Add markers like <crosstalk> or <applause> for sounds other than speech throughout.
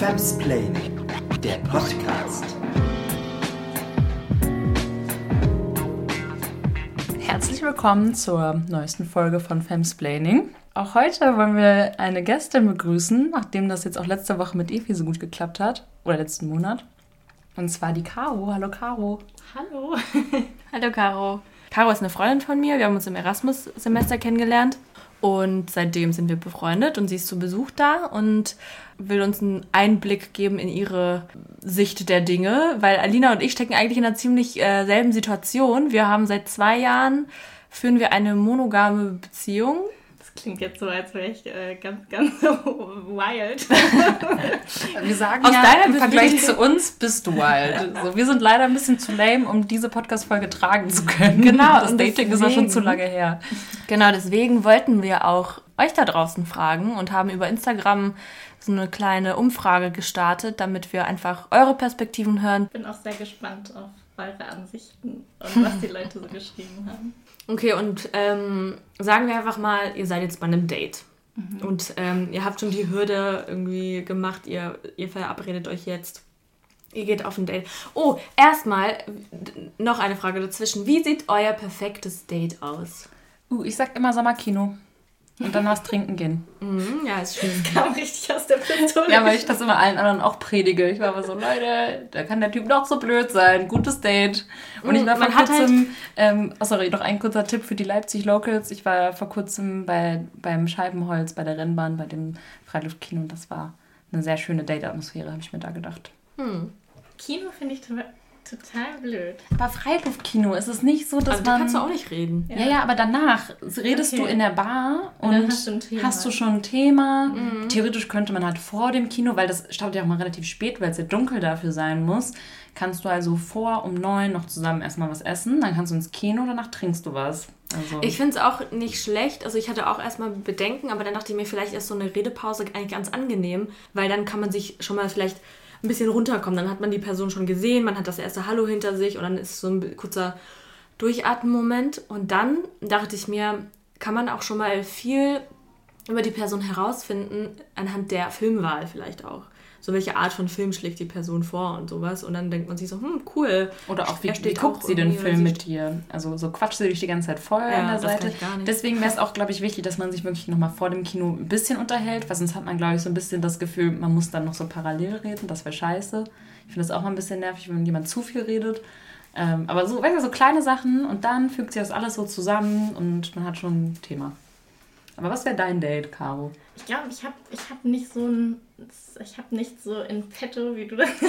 Femsplaining, der Podcast. Herzlich willkommen zur neuesten Folge von Femsplaining. Auch heute wollen wir eine Gästin begrüßen, nachdem das jetzt auch letzte Woche mit Evi so gut geklappt hat. Oder letzten Monat. Und zwar die Caro. Hallo Caro. Hallo. <laughs> Hallo Caro. Caro ist eine Freundin von mir. Wir haben uns im Erasmus-Semester kennengelernt. Und seitdem sind wir befreundet und sie ist zu Besuch da und will uns einen Einblick geben in ihre Sicht der Dinge, weil Alina und ich stecken eigentlich in einer ziemlich äh, selben Situation. Wir haben seit zwei Jahren, führen wir eine monogame Beziehung klingt jetzt so, als wäre ich äh, ganz, ganz <laughs> wild. <laughs> wir sagen Aus ja, im Vergleich zu uns bist du wild. <laughs> So, wir sind leider ein bisschen zu lame, um diese Podcast-Folge tragen zu können. Genau. Das Dating deswegen, ist ja schon zu lange her. Genau, deswegen wollten wir auch euch da draußen fragen und haben über Instagram so eine kleine Umfrage gestartet, damit wir einfach eure Perspektiven hören. Ich bin auch sehr gespannt auf eure Ansichten und was die Leute so geschrieben haben. Okay, und ähm, sagen wir einfach mal, ihr seid jetzt bei einem Date. Mhm. Und ähm, ihr habt schon die Hürde irgendwie gemacht, ihr, ihr verabredet euch jetzt. Ihr geht auf ein Date. Oh, erstmal noch eine Frage dazwischen. Wie sieht euer perfektes Date aus? Uh, ich sag immer Sommerkino und dann was trinken gehen. Mhm, ja, ist schön. Das kam richtig aus der Pistole. ja, weil ich das immer allen anderen auch predige. Ich war aber so, Leute, da kann der Typ doch so blöd sein. Gutes Date. Und ich war vor Man kurzem, halt ähm, oh sorry, noch ein kurzer Tipp für die Leipzig Locals. Ich war vor kurzem bei, beim Scheibenholz, bei der Rennbahn, bei dem Freiluftkino und das war eine sehr schöne Date-Atmosphäre, habe ich mir da gedacht. Hm. Kino finde ich Total blöd. Aber Freiluftkino ist es nicht so, dass also, man... kannst du auch nicht reden. Ja, ja, ja aber danach redest okay. du in der Bar und, und hast, du hast, du schon ein Thema. Mhm. Theoretisch könnte man halt vor dem Kino, weil das startet ja auch mal relativ spät, weil es ja dunkel dafür sein muss, kannst du also vor um neun noch zusammen erstmal was essen, dann kannst du ins Kino, danach trinkst du was. Also. Ich finde es auch nicht schlecht. Also ich hatte auch erstmal Bedenken, aber dann dachte ich mir, vielleicht ist so eine Redepause eigentlich ganz angenehm, weil dann kann man sich schon mal vielleicht ein bisschen runterkommen. Dann hat man die Person schon gesehen, man hat das erste Hallo hinter sich und dann ist so ein kurzer Durchatmen-Moment. Und dann dachte ich mir, kann man auch schon mal viel über die Person herausfinden, anhand der Filmwahl vielleicht auch so welche Art von Film schlägt die Person vor und sowas. Und dann denkt man sich so, hm, cool. Oder auch, wie, wie guckt sie den Film mit dir? Also so quatscht sie dich die ganze Zeit voll ja, an der Seite. Deswegen wäre es auch, glaube ich, wichtig, dass man sich wirklich nochmal vor dem Kino ein bisschen unterhält, weil sonst hat man, glaube ich, so ein bisschen das Gefühl, man muss dann noch so parallel reden. Das wäre scheiße. Ich finde das auch mal ein bisschen nervig, wenn jemand zu viel redet. Ähm, aber so, weißt du, so kleine Sachen und dann fügt sich das alles so zusammen und man hat schon ein Thema. Aber was wäre dein Date, Caro? Ich glaube, ich habe ich hab nicht so ein, ich habe nicht so in petto, wie du <laughs> das <laughs>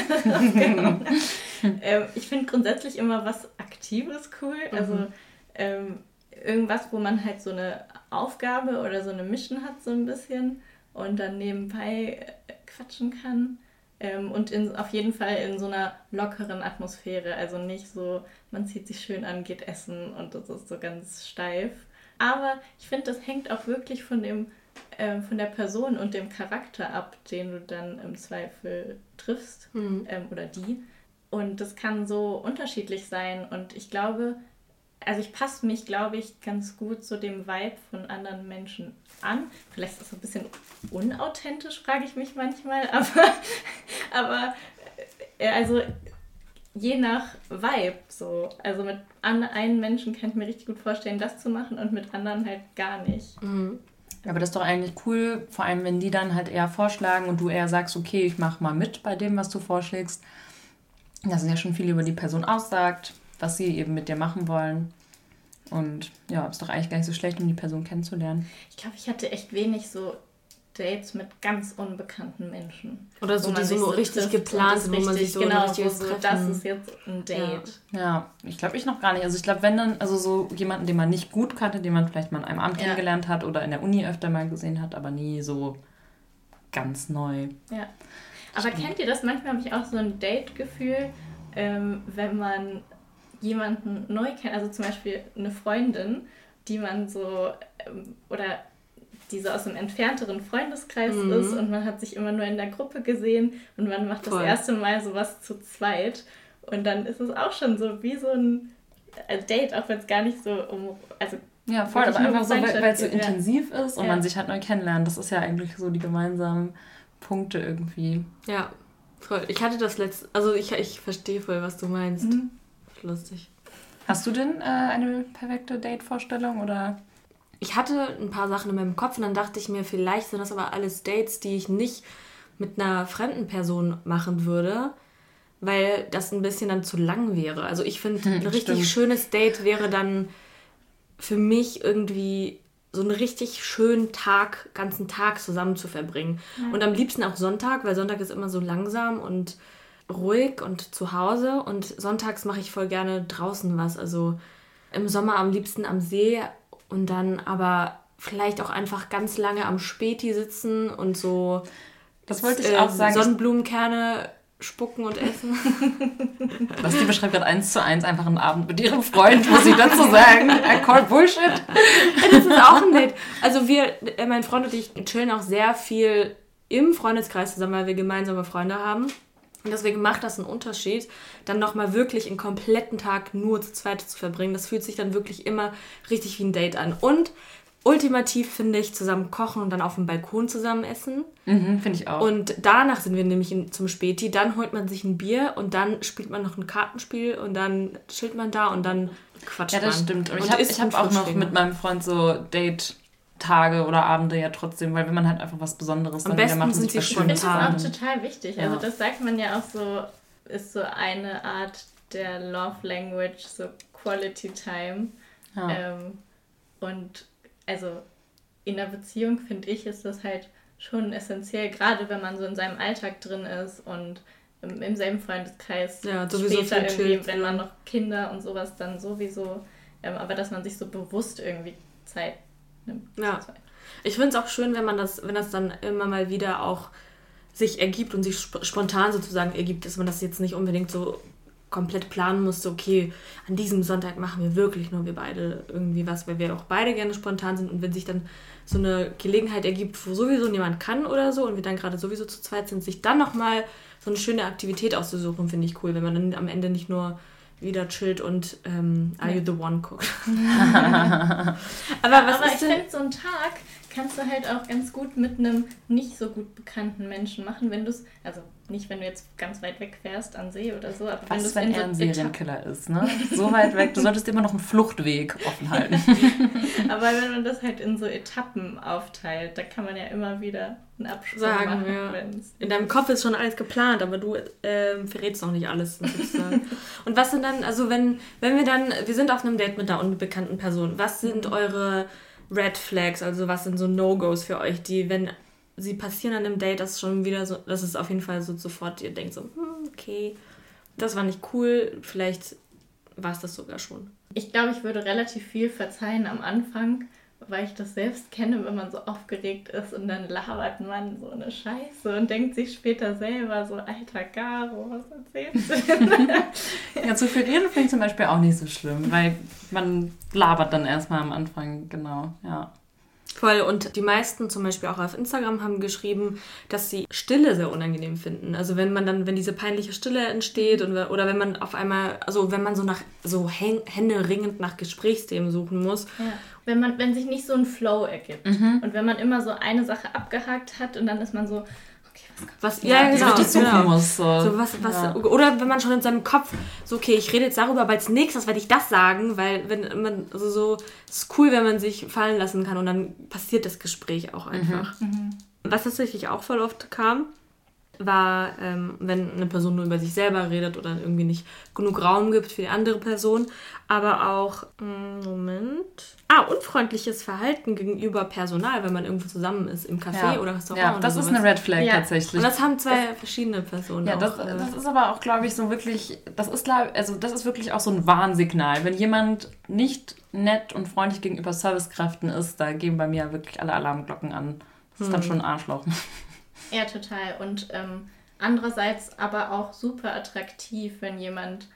ähm, Ich finde grundsätzlich immer was Aktives cool. Mhm. Also ähm, irgendwas, wo man halt so eine Aufgabe oder so eine Mission hat, so ein bisschen und dann nebenbei äh, quatschen kann. Ähm, und in, auf jeden Fall in so einer lockeren Atmosphäre. Also nicht so, man zieht sich schön an, geht essen und das ist so ganz steif. Aber ich finde, das hängt auch wirklich von dem äh, von der Person und dem Charakter ab, den du dann im Zweifel triffst mhm. ähm, oder die. Und das kann so unterschiedlich sein. Und ich glaube, also ich passe mich, glaube ich, ganz gut zu dem Vibe von anderen Menschen an. Vielleicht ist das ein bisschen unauthentisch, frage ich mich manchmal, <laughs> aber, aber äh, also je nach Vibe so. Also mit einem Menschen kann ich mir richtig gut vorstellen, das zu machen und mit anderen halt gar nicht. Mhm. Aber das ist doch eigentlich cool, vor allem wenn die dann halt eher vorschlagen und du eher sagst, okay, ich mache mal mit bei dem, was du vorschlägst. Dass es ja schon viel über die Person aussagt, was sie eben mit dir machen wollen. Und ja, ist doch eigentlich gar nicht so schlecht, um die Person kennenzulernen. Ich glaube, ich hatte echt wenig so Dates mit ganz unbekannten Menschen. Oder so, die so, richtig geplant sind, wo man sich so genau, ein so, das ist jetzt ein Date. Ja, ja ich glaube ich noch gar nicht. Also ich glaube, wenn dann, also so jemanden, den man nicht gut kannte, den man vielleicht mal an einem Abend ja. kennengelernt hat oder in der Uni öfter mal gesehen hat, aber nie so ganz neu. Ja. Aber Stimmt. kennt ihr das? Manchmal habe ich auch so ein Date-Gefühl, ähm, wenn man jemanden neu kennt, also zum Beispiel eine Freundin, die man so, ähm, oder die so aus einem entfernteren Freundeskreis mhm. ist und man hat sich immer nur in der Gruppe gesehen und man macht das Voll. erste Mal sowas zu zweit und dann ist es auch schon so wie so ein Date, auch wenn es gar nicht so um, also ja, voll, aber einfach so, weil es so intensiv ist und ja. man sich halt neu kennenlernt. Das ist ja eigentlich so die gemeinsamen Punkte irgendwie. Ja, voll. Ich hatte das letzte, also ich, ich verstehe voll, was du meinst. Mhm. Lustig. Hast du denn äh, eine perfekte Date-Vorstellung oder? Ich hatte ein paar Sachen in meinem Kopf und dann dachte ich mir, vielleicht sind das aber alles Dates, die ich nicht mit einer fremden Person machen würde, weil das ein bisschen dann zu lang wäre. Also ich finde, hm, ein richtig stimmt. schönes Date wäre dann für mich irgendwie so einen richtig schönen Tag, ganzen Tag zusammen zu verbringen. Ja. Und am liebsten auch Sonntag, weil Sonntag ist immer so langsam und ruhig und zu Hause. Und sonntags mache ich voll gerne draußen was. Also im Sommer am liebsten am See und dann aber vielleicht auch einfach ganz lange am Späti sitzen und so. Das wollte ich äh, auch sagen. Sonnenblumenkerne spucken und essen. <laughs> Was die beschreibt gerade eins zu eins einfach einen Abend mit ihrem Freund, muss ich dazu sagen. I call Bullshit. Das ist auch ein Date. Also wir, äh, mein Freund und ich chillen auch sehr viel im Freundeskreis zusammen, weil wir gemeinsame Freunde haben. Und deswegen macht das einen Unterschied, dann nochmal wirklich einen kompletten Tag nur zu zweit zu verbringen. Das fühlt sich dann wirklich immer richtig wie ein Date an. Und ultimativ finde ich zusammen kochen und dann auf dem Balkon zusammen essen. Mhm, finde ich auch. Und danach sind wir nämlich in, zum Späti. Dann holt man sich ein Bier und dann spielt man noch ein Kartenspiel und dann chillt man da und dann quatscht man. Ja, das man. stimmt. Und, und ich habe hab auch noch mit meinem Freund so Date Tage oder Abende ja trotzdem, weil wenn man halt einfach was Besonderes Am dann wieder macht, sind sie spontan. Das ist auch total wichtig. Also ja. Also das sagt man ja auch so, ist so eine Art der Love Language, so Quality Time. Ja. Ähm, und also in der Beziehung, finde ich, ist das halt schon essentiell, gerade wenn man so in seinem Alltag drin ist und im, im selben Freundeskreis ja, sowieso später irgendwie, wenn man noch Kinder und sowas dann sowieso, ähm, aber dass man sich so bewusst irgendwie Zeit nimmt. Ja. Ich finde es auch schön, wenn man das, wenn das dann immer mal wieder auch sich ergibt und sich sp spontan sozusagen ergibt, dass man das jetzt nicht unbedingt so komplett planen musste, okay, an diesem Sonntag machen wir wirklich nur wir beide irgendwie was, weil wir auch beide gerne spontan sind und wenn sich dann so eine Gelegenheit ergibt, wo sowieso niemand kann oder so und wir dann gerade sowieso zu zweit sind, sich dann nochmal so eine schöne Aktivität auszusuchen, finde ich cool, wenn man dann am Ende nicht nur wieder chillt und ähm, Are You the One guckt. <laughs> <laughs> aber was aber ist ich finde, so einen Tag kannst du halt auch ganz gut mit einem nicht so gut bekannten Menschen machen, wenn du es, also nicht, wenn du jetzt ganz weit weg fährst an See oder so, aber Was, wenn, wenn er ein Serienkiller ist, ne? So weit weg, du solltest immer noch einen Fluchtweg offen halten. <laughs> aber wenn man das halt in so Etappen aufteilt, da kann man ja immer wieder einen Abschluss Sagen, machen. Ja. In deinem Kopf ist schon alles geplant, aber du ähm, verrätst noch nicht alles. <laughs> Und was sind dann, also wenn, wenn wir dann, wir sind auf einem Date mit einer unbekannten Person, was sind mhm. eure Red Flags, also was sind so No-Gos für euch, die, wenn sie passieren an einem Date, das schon wieder so, das ist auf jeden Fall so sofort, ihr denkt so, hm, okay, das war nicht cool, vielleicht war es das sogar schon. Ich glaube, ich würde relativ viel verzeihen am Anfang, weil ich das selbst kenne, wenn man so aufgeregt ist und dann labert man so eine Scheiße und denkt sich später selber so, alter Garo, was erzählst du denn? <laughs> ja, zu viel reden finde ich zum Beispiel auch nicht so schlimm, weil man labert dann erstmal am Anfang, genau, ja. Voll. Und die meisten, zum Beispiel auch auf Instagram, haben geschrieben, dass sie Stille sehr unangenehm finden. Also wenn man dann, wenn diese peinliche Stille entsteht und, oder wenn man auf einmal, also wenn man so nach so Hände ringend nach Gesprächsthemen suchen muss. Ja. Wenn man, wenn sich nicht so ein Flow ergibt. Mhm. Und wenn man immer so eine Sache abgehakt hat und dann ist man so, was, ja, ja genau, suchen genau. muss. So. so was, was, ja. Oder wenn man schon in seinem Kopf so, okay, ich rede jetzt darüber, aber als nächstes werde ich das sagen, weil wenn man also so, es ist cool, wenn man sich fallen lassen kann und dann passiert das Gespräch auch mhm. einfach. Mhm. Was tatsächlich auch voll oft kam, war, ähm, wenn eine Person nur über sich selber redet oder irgendwie nicht genug Raum gibt für die andere Person, aber auch, mm, Moment, ah, unfreundliches Verhalten gegenüber Personal, wenn man irgendwo zusammen ist, im Café ja. oder Restaurant. Ja, das ist eine Red Flag ja. tatsächlich. Und das haben zwei das, verschiedene Personen. Ja, das, auch, äh, das ist aber auch, glaube ich, so wirklich, das ist, also das ist wirklich auch so ein Warnsignal. Wenn jemand nicht nett und freundlich gegenüber Servicekräften ist, da gehen bei mir wirklich alle Alarmglocken an. Das ist hm. dann schon ein Arschloch. Ja, total. Und ähm, andererseits aber auch super attraktiv, wenn jemand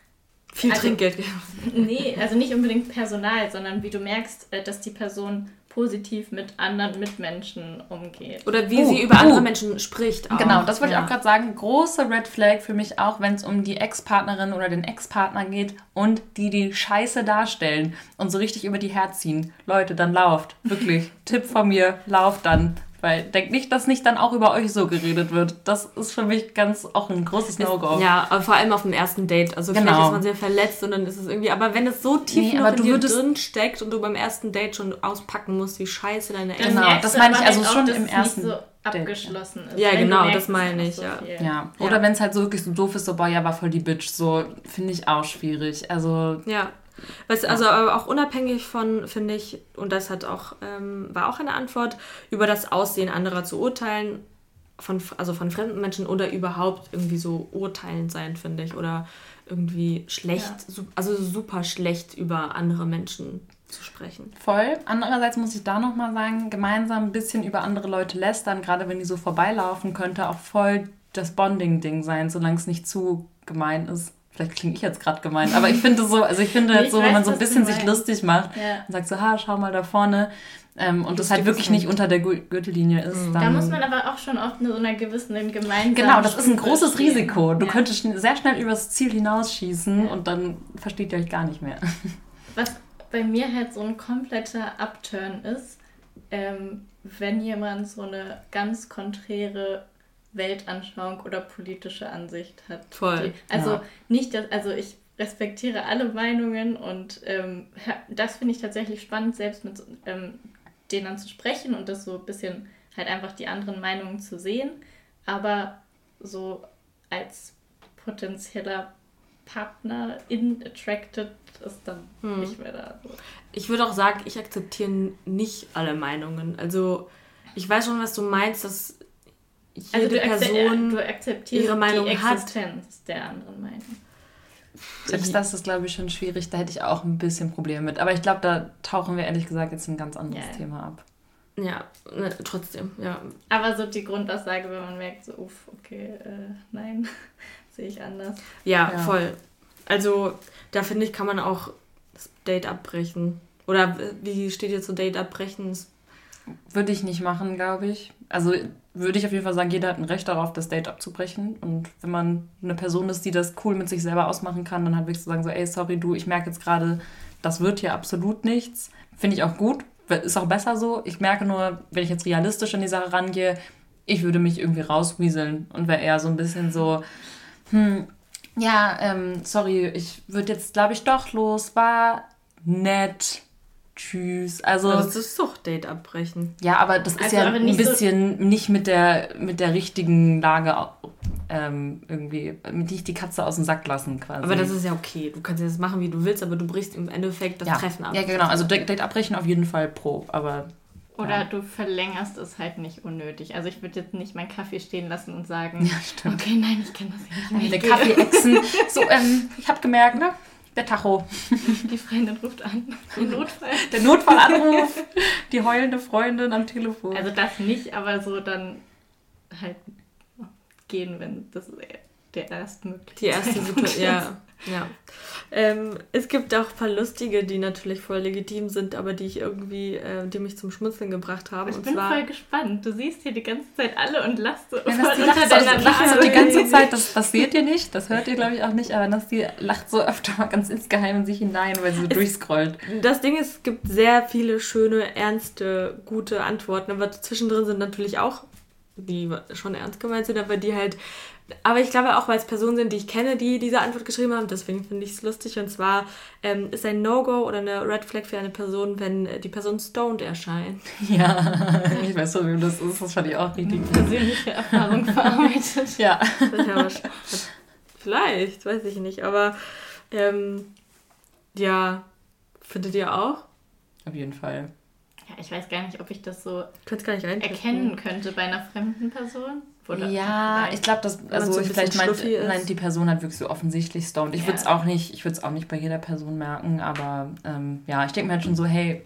viel also, Trinkgeld <laughs> gibt. Nee, also nicht unbedingt Personal, sondern wie du merkst, äh, dass die Person positiv mit anderen Mitmenschen umgeht. Oder wie uh, sie über uh. andere Menschen spricht. Auch. Genau, das wollte ja. ich auch gerade sagen. Große Red Flag für mich auch, wenn es um die Ex-Partnerin oder den Ex-Partner geht und die die Scheiße darstellen und so richtig über die herziehen. Leute, dann lauft. Wirklich. <laughs> Tipp von mir, lauft dann Weil denkt nicht, dass nicht dann auch über euch so geredet wird. Das ist für mich ganz auch ein großes No-Go. Ja, aber vor allem auf dem ersten Date. Also genau. vielleicht ist man sehr verletzt und dann ist es irgendwie. Aber wenn es so tief nee, noch in dir drin steckt und du beim ersten Date schon auspacken musst, wie scheiße deine Eltern Genau, das meine ich also halt schon im ersten. So abgeschlossen ist. Ja, genau, das meine ich, ja. ja. Oder ja. wenn es halt so wirklich so doof ist, so, boah, ja, war voll die Bitch, so, finde ich auch schwierig. Also. Ja. Was, ja. Also auch unabhängig von, finde ich, und das hat auch, ähm, war auch eine Antwort, über das Aussehen anderer zu urteilen, von, also von fremden Menschen oder überhaupt irgendwie so urteilen sein, finde ich. Oder irgendwie schlecht, ja. also super schlecht über andere Menschen zu sprechen. Voll. Andererseits muss ich da nochmal sagen, gemeinsam ein bisschen über andere Leute lästern, gerade wenn die so vorbeilaufen, könnte auch voll das Bonding-Ding sein, solange es nicht zu gemein ist. Vielleicht klinge ich jetzt gerade gemein, aber ich finde so, also ich finde jetzt so, wenn man so ein bisschen sich lustig macht ja. und sagt so, ha, schau mal da vorne, ähm, und das, halt wirklich nicht unter der Gürtellinie ist. Mhm. da muss man aber auch schon oft in so einer gewissen gemeinsamen Genau, das ist ein großes. Risiko. Du ja. könntest sehr schnell übers Ziel hinausschießen ja. und dann versteht ihr euch gar nicht mehr. <laughs> Was bei mir halt so ein kompletter Upturn ist, ähm, wenn jemand so eine ganz konträre Weltanschauung oder politische Ansicht hat. Voll. Die, also ja. nicht, dass, also ich respektiere alle Meinungen und ähm, das finde ich tatsächlich spannend, selbst mit ähm, denen zu sprechen und das so ein bisschen halt einfach die anderen Meinungen zu sehen. Aber so als potenzieller Partner in attracted ist dann hm. nicht mehr da. Ich würde auch sagen, ich akzeptiere nicht alle Meinungen. Also ich weiß schon, was du meinst, dass jede also Person du akzeptierst ihre Meinung die Existenz hat. der anderen Meinung. Selbst das ist, glaube ich, schon schwierig. Da hätte ich auch ein bisschen Probleme mit. Aber ich glaube, da tauchen wir ehrlich gesagt jetzt ein ganz anderes ja. Thema ab. Ja, ne, trotzdem, ja. Aber so die Grundaussage, wenn man merkt, so, uff, okay, äh, nein, <laughs> sehe ich anders. Ja, ja, voll. Also, da finde ich, kann man auch das Date abbrechen. Oder wie steht ihr zu Date abbrechen? Würde ich nicht machen, glaube ich. Also würde ich auf jeden Fall sagen, jeder hat ein Recht darauf, das Date abzubrechen. Und wenn man eine Person ist, die das cool mit sich selber ausmachen kann, dann halt wirklich zu sagen, so, ey, sorry, du, ich merke jetzt gerade, das wird hier absolut nichts. Finde ich auch gut. Ist auch besser so. Ich merke nur, wenn ich jetzt realistisch an die Sache rangehe, ich würde mich irgendwie rauswieseln und wäre eher so ein bisschen so, hm, ja, ähm, sorry, ich würde jetzt, glaube ich, doch los, war nett, Tschüss. Also aber das ist Suchtdate abbrechen. Ja, aber das ist also, ja ein bisschen so nicht mit der mit der richtigen Lage ähm, irgendwie nicht die Katze aus dem Sack lassen quasi. Aber das ist ja okay. Du kannst ja das machen, wie du willst, aber du brichst im Endeffekt das ja. Treffen ab. Ja, genau. Also Date abbrechen auf jeden Fall pro, aber oder ja. du verlängerst es halt nicht unnötig. Also ich würde jetzt nicht meinen Kaffee stehen lassen und sagen, ja, stimmt. okay, nein, ich kann das nicht mehr. Der Kaffee-Echsen. <laughs> so, ähm, ich habe gemerkt, ne? Der Tacho. Die Freundin ruft an. Der Notfall. Der Notfallanruf. Die heulende Freundin am Telefon. Also das nicht, aber so dann halt gehen, wenn das der erstmögliche Die erste Situation, ja. Ja. Ähm, es gibt auch ein paar lustige, die natürlich voll legitim sind, aber die ich irgendwie, äh, die mich zum Schmunzeln gebracht haben. Ich und bin zwar, voll gespannt. Du siehst hier die ganze Zeit alle und lachst so ja, unter deiner Nase. die ganze Zeit, das, das seht ihr nicht, das hört ihr glaube ich auch nicht, aber Nasti lacht so öfter mal ganz insgeheim in sich hinein, weil sie so es, durchscrollt. Das Ding ist, es gibt sehr viele schöne, ernste, gute Antworten, aber zwischendrin sind natürlich auch die schon ernst gemeint sind, aber die halt aber ich glaube auch, weil es Personen sind, die ich kenne, die diese Antwort geschrieben haben, deswegen finde ich es lustig. Und zwar ähm, ist ein No-Go oder eine Red Flag für eine Person, wenn die Person stoned erscheint. <laughs> Ja, ich weiß schon, wie das ist. Das fand ich auch richtig. Persönliche Erfahrung verarbeitet. ja. vielleicht, weiß ich nicht. Aber ähm, ja, findet ihr auch? Auf jeden Fall. Ja, ich weiß gar nicht, ob ich das so gar nicht erkennen könnte bei einer fremden Person. Oder ja, ich glaube, dass also so vielleicht meint, meint die Person halt wirklich so offensichtlich stoned. Ich ja. würde es auch nicht, ich würde es auch nicht bei jeder Person merken, aber ähm, ja, ich denke mir halt schon so, hey,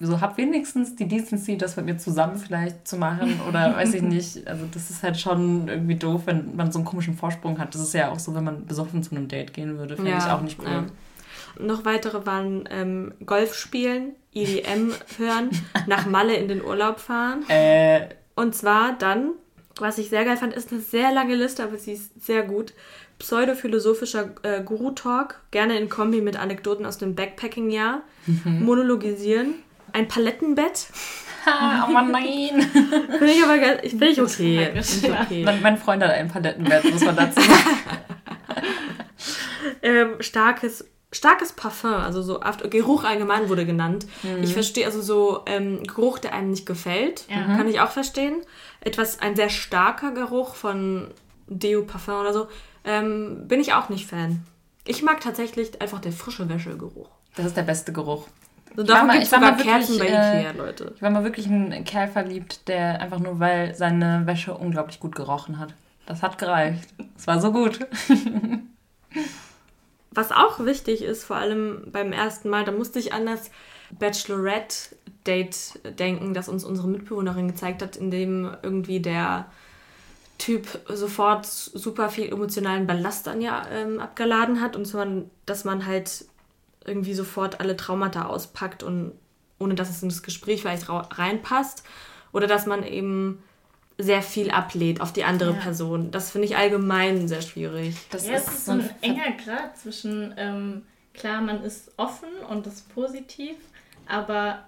so hab wenigstens die Decency, das mit mir zusammen vielleicht zu machen <laughs> oder weiß ich nicht. Also das ist halt schon irgendwie doof, wenn man so einen komischen Vorsprung hat. Das ist ja auch so, wenn man besoffen zu einem Date gehen würde, finde ja, ich auch nicht cool. Ja. Noch weitere waren ähm, Golf spielen, EDM hören, <laughs> nach Malle in den Urlaub fahren. Äh, und zwar dann, was ich sehr geil fand, ist eine sehr lange Liste, aber sie ist sehr gut. Pseudophilosophischer äh, Guru-Talk, gerne in Kombi mit Anekdoten aus dem Backpacking-Jahr. Mhm. Monologisieren. Ein Palettenbett. <laughs> aber nein. Finde ich aber ich, ich okay. okay. Mein, mein, Freund hat einen Palettenwert, muss man dazu <laughs> sagen. ähm, starkes starkes Parfum, also so Geruch allgemein wurde genannt. Mhm. Ich verstehe also so ähm, Geruch, der einem nicht gefällt, ja. kann ich auch verstehen. Etwas, ein sehr starker Geruch von Deo, Parfum oder so, ähm, bin ich auch nicht Fan. Ich mag tatsächlich einfach der frische Wäschegeruch. Das ist der beste Geruch. So, davon gibt es sogar Kerzen bei Ikea, äh, Leute. Ich war mal wirklich ein Kerl verliebt, der einfach nur, weil seine Wäsche unglaublich gut gerochen hat. Das hat gereicht. Es war so gut. <laughs> Was auch wichtig ist, vor allem beim ersten Mal, da musste ich an das Bachelorette-Date denken, das uns unsere Mitbewohnerin gezeigt hat, in dem irgendwie der Typ sofort super viel emotionalen Ballast an ihr ähm, abgeladen hat. Und zwar, dass man halt irgendwie sofort alle Traumata auspackt und ohne dass es in das Gespräch vielleicht reinpasst. Oder dass man eben sehr viel ablehnt auf die andere ja. Person. Das finde ich allgemein sehr schwierig. Das ja, ist, es ist so ein enger Grad zwischen, ähm, klar, man ist offen und ist positiv, aber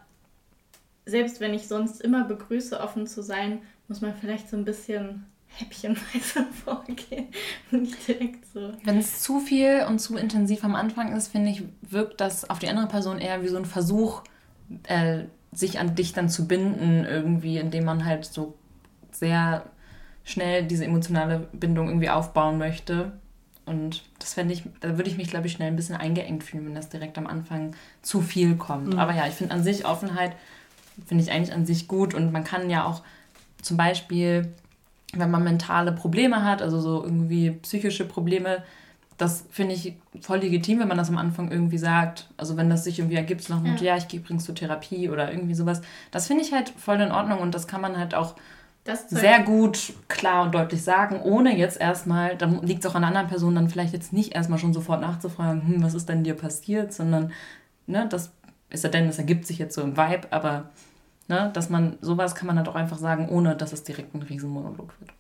selbst wenn ich sonst immer begrüße, offen zu sein, muss man vielleicht so ein bisschen häppchenweise <laughs> vorgehen. <laughs> Nicht direkt so. Wenn es zu viel und zu intensiv am Anfang ist, finde ich, wirkt das auf die andere Person eher wie so ein Versuch, äh, sich an dich dann zu binden, irgendwie, indem man halt so sehr schnell diese emotionale Bindung irgendwie aufbauen möchte. Und das fände ich, da würde ich mich, glaube ich, schnell ein bisschen eingeengt fühlen, wenn das direkt am Anfang zu viel kommt. Mhm. Aber ja, ich finde an sich Offenheit, finde ich eigentlich an sich gut. Und man kann ja auch zum Beispiel, wenn man mentale Probleme hat, also so irgendwie psychische Probleme, das finde ich voll legitim, wenn man das am Anfang irgendwie sagt. Also wenn das sich irgendwie ergibt, noch mit, ja, ja ich gehe übrigens zur Therapie oder irgendwie sowas. Das finde ich halt voll in Ordnung und das kann man halt auch sehr gut klar und deutlich sagen, ohne jetzt erstmal, dann liegt es auch an einer anderen Person, dann vielleicht jetzt nicht erstmal schon sofort nachzufragen, hm, was ist denn dir passiert, sondern, ne, das ist ja denn, das ergibt sich jetzt so im Vibe, aber, ne, dass man, sowas kann man halt auch einfach sagen, ohne dass es direkt ein Riesenmonolog wird.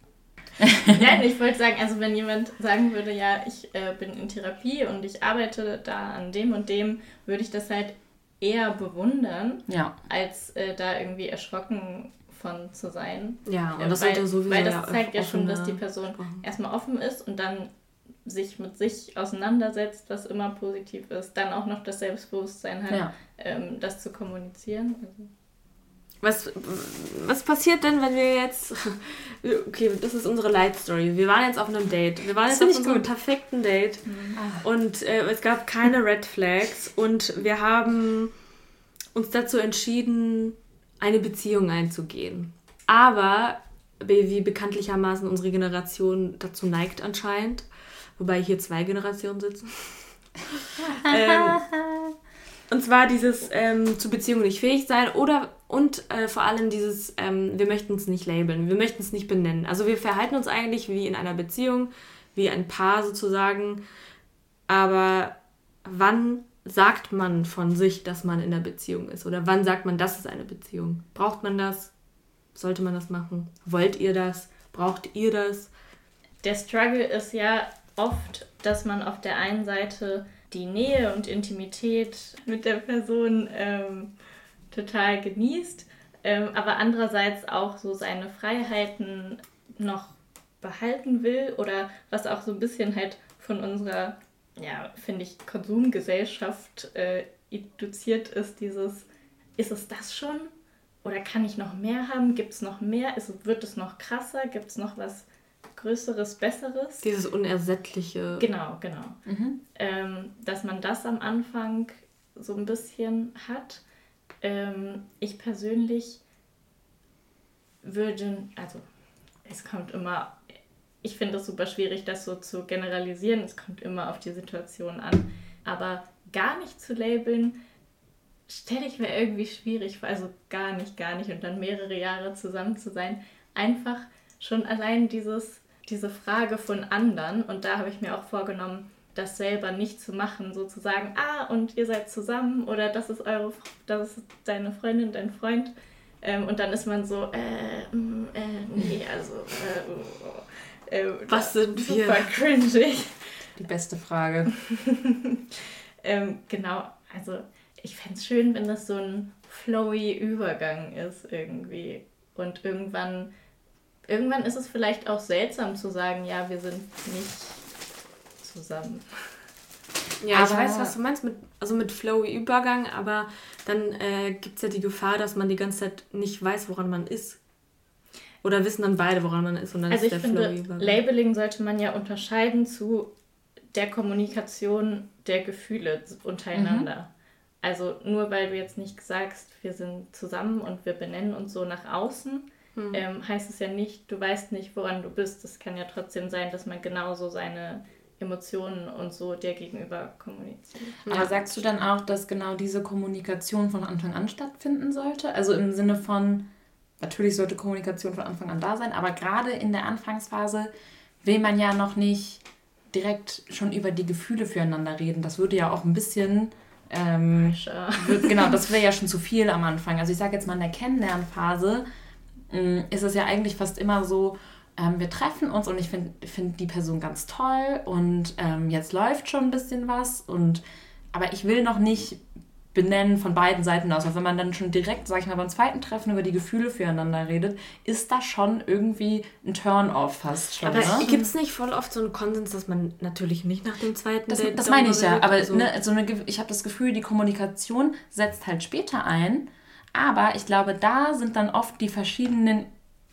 <laughs> Nein, ich wollte sagen, also wenn jemand sagen würde, ja, ich äh, bin in Therapie und ich arbeite da an dem und dem, würde ich das halt eher bewundern, ja. als äh, da irgendwie erschrocken von zu sein. Ja, und das weil, sollte sowieso Weil das ja zeigt ja schon, dass die Person machen. erstmal offen ist und dann sich mit sich auseinandersetzt, was immer positiv ist. Dann auch noch das Selbstbewusstsein hat, ja. ähm, das zu kommunizieren. Also. Was, was passiert denn, wenn wir jetzt. <laughs> Okay, das ist unsere Light Story. Wir waren jetzt auf einem Date. Wir waren jetzt auf unserem gut. perfekten Date. Mhm. Und äh, es gab keine Red Flags. Und wir haben uns dazu entschieden, eine Beziehung einzugehen. Aber wie bekanntlichermaßen unsere Generation dazu neigt anscheinend, wobei hier zwei Generationen sitzen. <laughs> ähm, und zwar dieses ähm, zu Beziehungen nicht fähig sein oder und äh, vor allem dieses, ähm, wir möchten es nicht labeln, wir möchten es nicht benennen. Also wir verhalten uns eigentlich wie in einer Beziehung, wie ein Paar sozusagen. Aber wann sagt man von sich, dass man in der Beziehung ist? Oder wann sagt man, das ist eine Beziehung? Braucht man das? Sollte man das machen? Wollt ihr das? Braucht ihr das? Der Struggle ist ja oft, dass man auf der einen Seite die Nähe und Intimität mit der Person ähm, total genießt, ähm, aber andererseits auch so seine Freiheiten noch behalten will oder was auch so ein bisschen halt von unserer ja, finde ich, Konsumgesellschaft äh, induziert ist, dieses, ist es das schon? Oder kann ich noch mehr haben? Gibt es noch mehr? Ist, wird es noch krasser? Gibt es noch was Größeres, Besseres? Dieses Unersättliche. Genau, genau. Mhm. Ähm, dass man das am Anfang so ein bisschen hat. Ähm, ich persönlich würde, also es kommt immer ich finde es super schwierig, das so zu generalisieren. Es kommt immer auf die Situation an. Aber gar nicht zu labeln, stelle ich mir irgendwie schwierig vor. Also gar nicht, gar nicht. Und dann mehrere Jahre zusammen zu sein. Einfach schon allein dieses, diese Frage von anderen. Und da habe ich mir auch vorgenommen, das selber nicht zu machen, sozusagen, ah, und ihr seid zusammen oder das ist eure, das ist deine Freundin, dein Freund. Ähm, und dann ist man so, äh, mm, äh nee, also, äh, oh. Äh, Was sind wir? Super cringy. Die beste Frage. <laughs> ähm, genau, also ich fände es schön, wenn das so ein flowy Übergang ist irgendwie. Und irgendwann, irgendwann ist es vielleicht auch seltsam zu sagen, ja, wir sind nicht zusammen. Ja, aber ich weiß, was du meinst, mit, also mit flowy Übergang, aber dann äh, gibt es ja die Gefahr, dass man die ganze Zeit nicht weiß, woran man ist. Oder wissen dann beide, woran man ist und dann also ist der ich finde, Labeling sollte man ja unterscheiden zu der Kommunikation der Gefühle untereinander. Mhm. Also nur weil du jetzt nicht sagst, wir sind zusammen und wir benennen uns so nach außen, mhm. ähm, heißt es ja nicht, du weißt nicht, woran du bist. Es kann ja trotzdem sein, dass man genauso seine Emotionen und so dir gegenüber kommuniziert. Aber sagst du dann auch, dass genau diese Kommunikation von Anfang an stattfinden sollte? Also im Sinne von, natürlich sollte Kommunikation von Anfang an da sein, aber gerade in der Anfangsphase will man ja noch nicht direkt schon über die Gefühle füreinander reden. Das würde ja auch ein bisschen. Ähm, genau, das wäre ja <laughs> schon zu viel am Anfang. Also ich sage jetzt mal in der Kennenlernphase mm, ist es ja eigentlich fast immer so, ähm, wir treffen uns und ich finde find die Person ganz toll und ähm, jetzt läuft schon ein bisschen was und aber ich will noch nicht benennen von beiden Seiten aus. Also wenn man dann schon direkt, sag ich mal, beim zweiten Treffen über die Gefühle füreinander redet, ist das schon irgendwie ein Turn-off fast schon. Aber ne? gibt es nicht voll oft so einen Konsens, dass man natürlich nicht nach dem zweiten Das, Date das meine ich ja, aber so. ne, so eine, ich habe das Gefühl, die Kommunikation setzt halt später ein, aber ich glaube, da sind dann oft die verschiedenen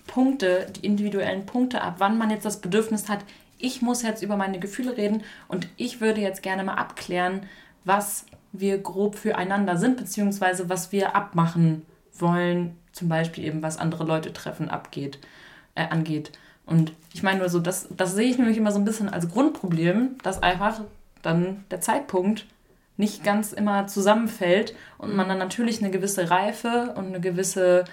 Punkte, die individuellen Punkte ab, wann man jetzt das Bedürfnis hat, ich muss jetzt über meine Gefühle reden und ich würde jetzt gerne mal abklären, was wir grob füreinander sind, beziehungsweise was wir abmachen wollen, zum Beispiel eben was andere Leute treffen abgeht, äh, angeht. Und ich meine nur so, das, das sehe ich nämlich immer so ein bisschen als Grundproblem, dass einfach dann der Zeitpunkt nicht ganz immer zusammenfällt und man dann natürlich eine gewisse Reife und eine gewisse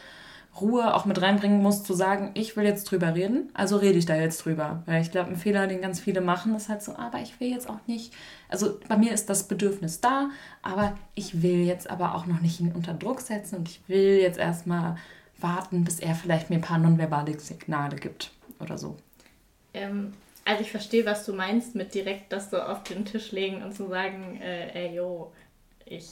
Ruhe auch mit reinbringen muss, zu sagen, ich will jetzt drüber reden, also rede ich da jetzt drüber. Weil ich glaube, ein Fehler, den ganz viele machen, ist halt so, aber ich will jetzt auch nicht, also bei mir ist das Bedürfnis da, aber ich will jetzt aber auch noch nicht ihn unter Druck setzen und ich will jetzt erstmal warten, bis er vielleicht mir ein paar nonverbale Signale gibt oder so. Ähm, also ich verstehe, was du meinst mit direkt das so auf den Tisch legen und zu sagen, äh, ey, yo, ich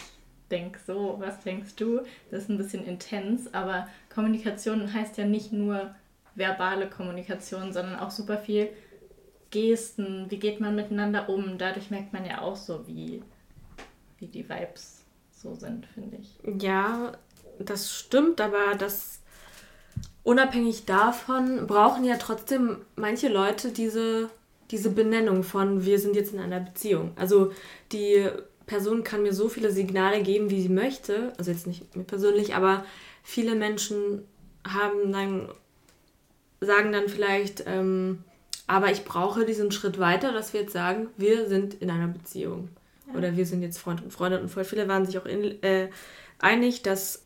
denke so, was denkst du? Das ist ein bisschen intens, aber Kommunikation heißt ja nicht nur verbale Kommunikation, sondern auch super viel Gesten, wie geht man miteinander um. Dadurch merkt man ja auch so, wie, wie die Vibes so sind, finde ich. Ja, das stimmt, aber das unabhängig davon brauchen ja trotzdem manche Leute diese, diese Benennung von wir sind jetzt in einer Beziehung. Also die Person kann mir so viele Signale geben, wie sie möchte. Also jetzt nicht mir persönlich, aber viele Menschen haben dann, sagen dann vielleicht, ähm, aber ich brauche diesen Schritt weiter, dass wir jetzt sagen, wir sind in einer Beziehung. Ja. Oder wir sind jetzt Freund und Freundin. Und voll viele waren sich auch in, äh, einig, dass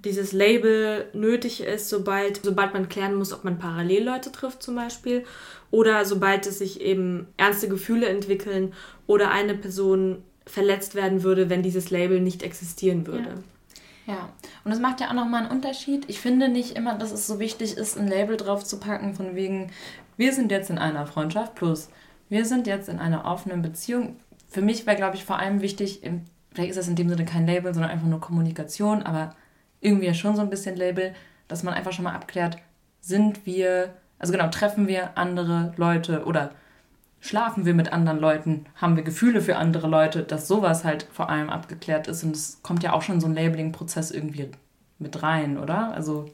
dieses Label nötig ist, sobald, sobald man klären muss, ob man Parallelleute trifft zum Beispiel. Oder sobald es sich eben ernste Gefühle entwickeln oder eine Person verletzt werden würde, wenn dieses Label nicht existieren würde. Ja. ja. und es macht ja auch nochmal einen Unterschied. Ich finde nicht immer, dass es so wichtig ist, ein Label drauf zu packen, von wegen, wir sind jetzt in einer Freundschaft, plus wir sind jetzt in einer offenen Beziehung. Für mich wäre, glaube ich, vor allem wichtig, vielleicht ist das in dem Sinne kein Label, sondern einfach nur Kommunikation, aber irgendwie ja schon so ein bisschen Label, dass man einfach schon mal abklärt, sind wir, also genau, treffen wir andere Leute oder schlafen wir mit anderen Leuten, haben wir Gefühle für andere Leute, dass sowas halt vor allem abgeklärt ist. Und es kommt ja auch schon so ein Labeling-Prozess irgendwie mit rein, oder? Also.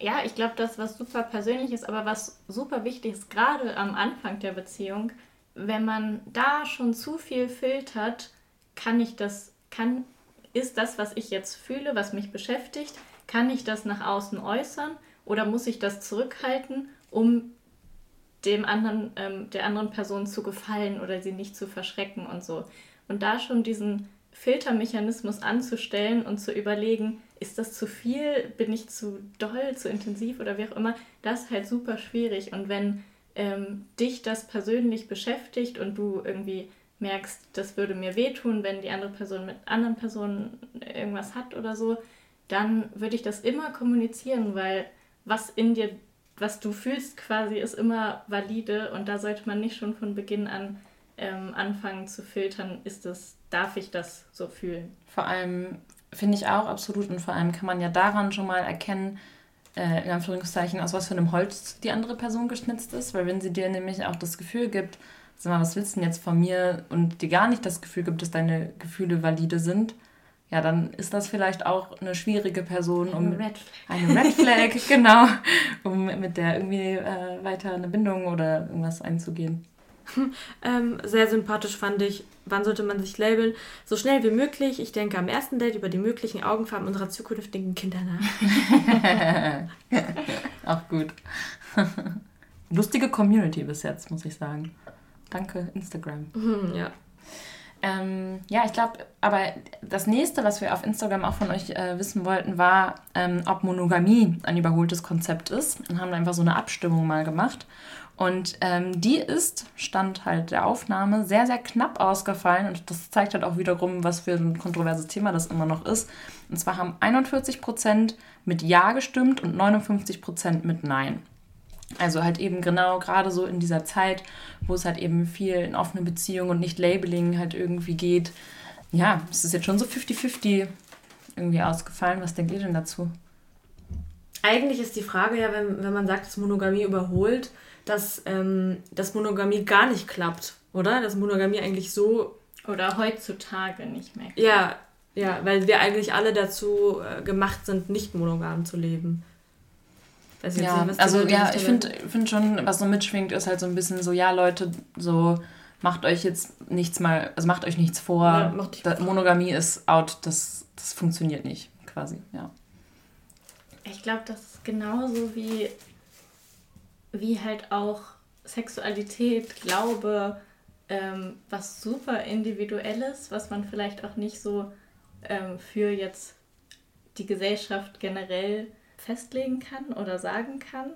Ja, ich glaube, das was super persönlich ist, aber was super wichtig ist, gerade am Anfang der Beziehung, wenn man da schon zu viel filtert, kann ich das, kann, ist das, was ich jetzt fühle, was mich beschäftigt, kann ich das nach außen äußern oder muss ich das zurückhalten, um dem anderen, ähm, der anderen Person zu gefallen oder sie nicht zu verschrecken und so. Und da schon diesen Filtermechanismus anzustellen und zu überlegen, ist das zu viel, bin ich zu doll, zu intensiv oder wie auch immer, das ist halt super schwierig. Und wenn ähm, dich das persönlich beschäftigt und du irgendwie merkst, das würde mir wehtun, wenn die andere Person mit anderen Personen irgendwas hat oder so, dann würde ich das immer kommunizieren, weil was in dir was du fühlst quasi ist immer valide und da sollte man nicht schon von Beginn an ähm, anfangen zu filtern, ist das, darf ich das so fühlen? Vor allem finde ich auch absolut. Und vor allem kann man ja daran schon mal erkennen, äh, in Anführungszeichen, aus was für einem Holz die andere Person geschnitzt ist. Weil wenn sie dir nämlich auch das Gefühl gibt, sag mal, was willst du denn jetzt von mir und dir gar nicht das Gefühl gibt, dass deine Gefühle valide sind, ja, dann ist das vielleicht auch eine schwierige Person, um eine Red Flag, eine Red Flag <laughs> genau, um mit der irgendwie äh, weiter eine Bindung oder irgendwas einzugehen. <laughs> ähm, sehr sympathisch fand ich, wann sollte man sich labeln? So schnell wie möglich. Ich denke am ersten Date über die möglichen Augenfarben unserer zukünftigen Kinder nach. <laughs> Auch gut. <laughs> Lustige Community bis jetzt, muss ich sagen. Danke, Instagram. Mhm, ja. Ähm, ja, ich glaube, aber das nächste, was wir auf Instagram auch von euch äh, wissen wollten, war, ähm, ob Monogamie ein überholtes Konzept ist. Und haben einfach so eine Abstimmung mal gemacht. Und ähm, die ist, Stand halt der Aufnahme, sehr, sehr knapp ausgefallen. Und das zeigt halt auch wiederum, was für ein kontroverses Thema das immer noch ist. Und zwar haben 41% mit Ja gestimmt und 59% mit Nein. Also halt eben genau gerade so in dieser Zeit, wo es halt eben viel in offene Beziehungen und nicht Labeling halt irgendwie geht. Ja, es ist jetzt schon so 50-50 irgendwie ausgefallen. Was denkt ihr denn dazu? Eigentlich ist die Frage ja, wenn, wenn man sagt, dass Monogamie überholt, dass, ähm, dass Monogamie gar nicht klappt, oder? Dass Monogamie eigentlich so. Oder heutzutage nicht mehr. Klappt. Ja, ja, weil wir eigentlich alle dazu äh, gemacht sind, nicht monogam zu leben. ja, nicht, also ja, ich finde find schon, was so mitschwingt, ist halt so ein bisschen so, ja, Leute, so macht euch jetzt nichts mal, also macht euch nichts vor. Ja, da, Monogamie ist out, das, das funktioniert nicht, quasi, ja. Ich glaube, das ist genauso wie wie halt auch Sexualität, Glaube, ähm, was super individuelles, was man vielleicht auch nicht so ähm, für jetzt die Gesellschaft generell festlegen kann oder sagen kann.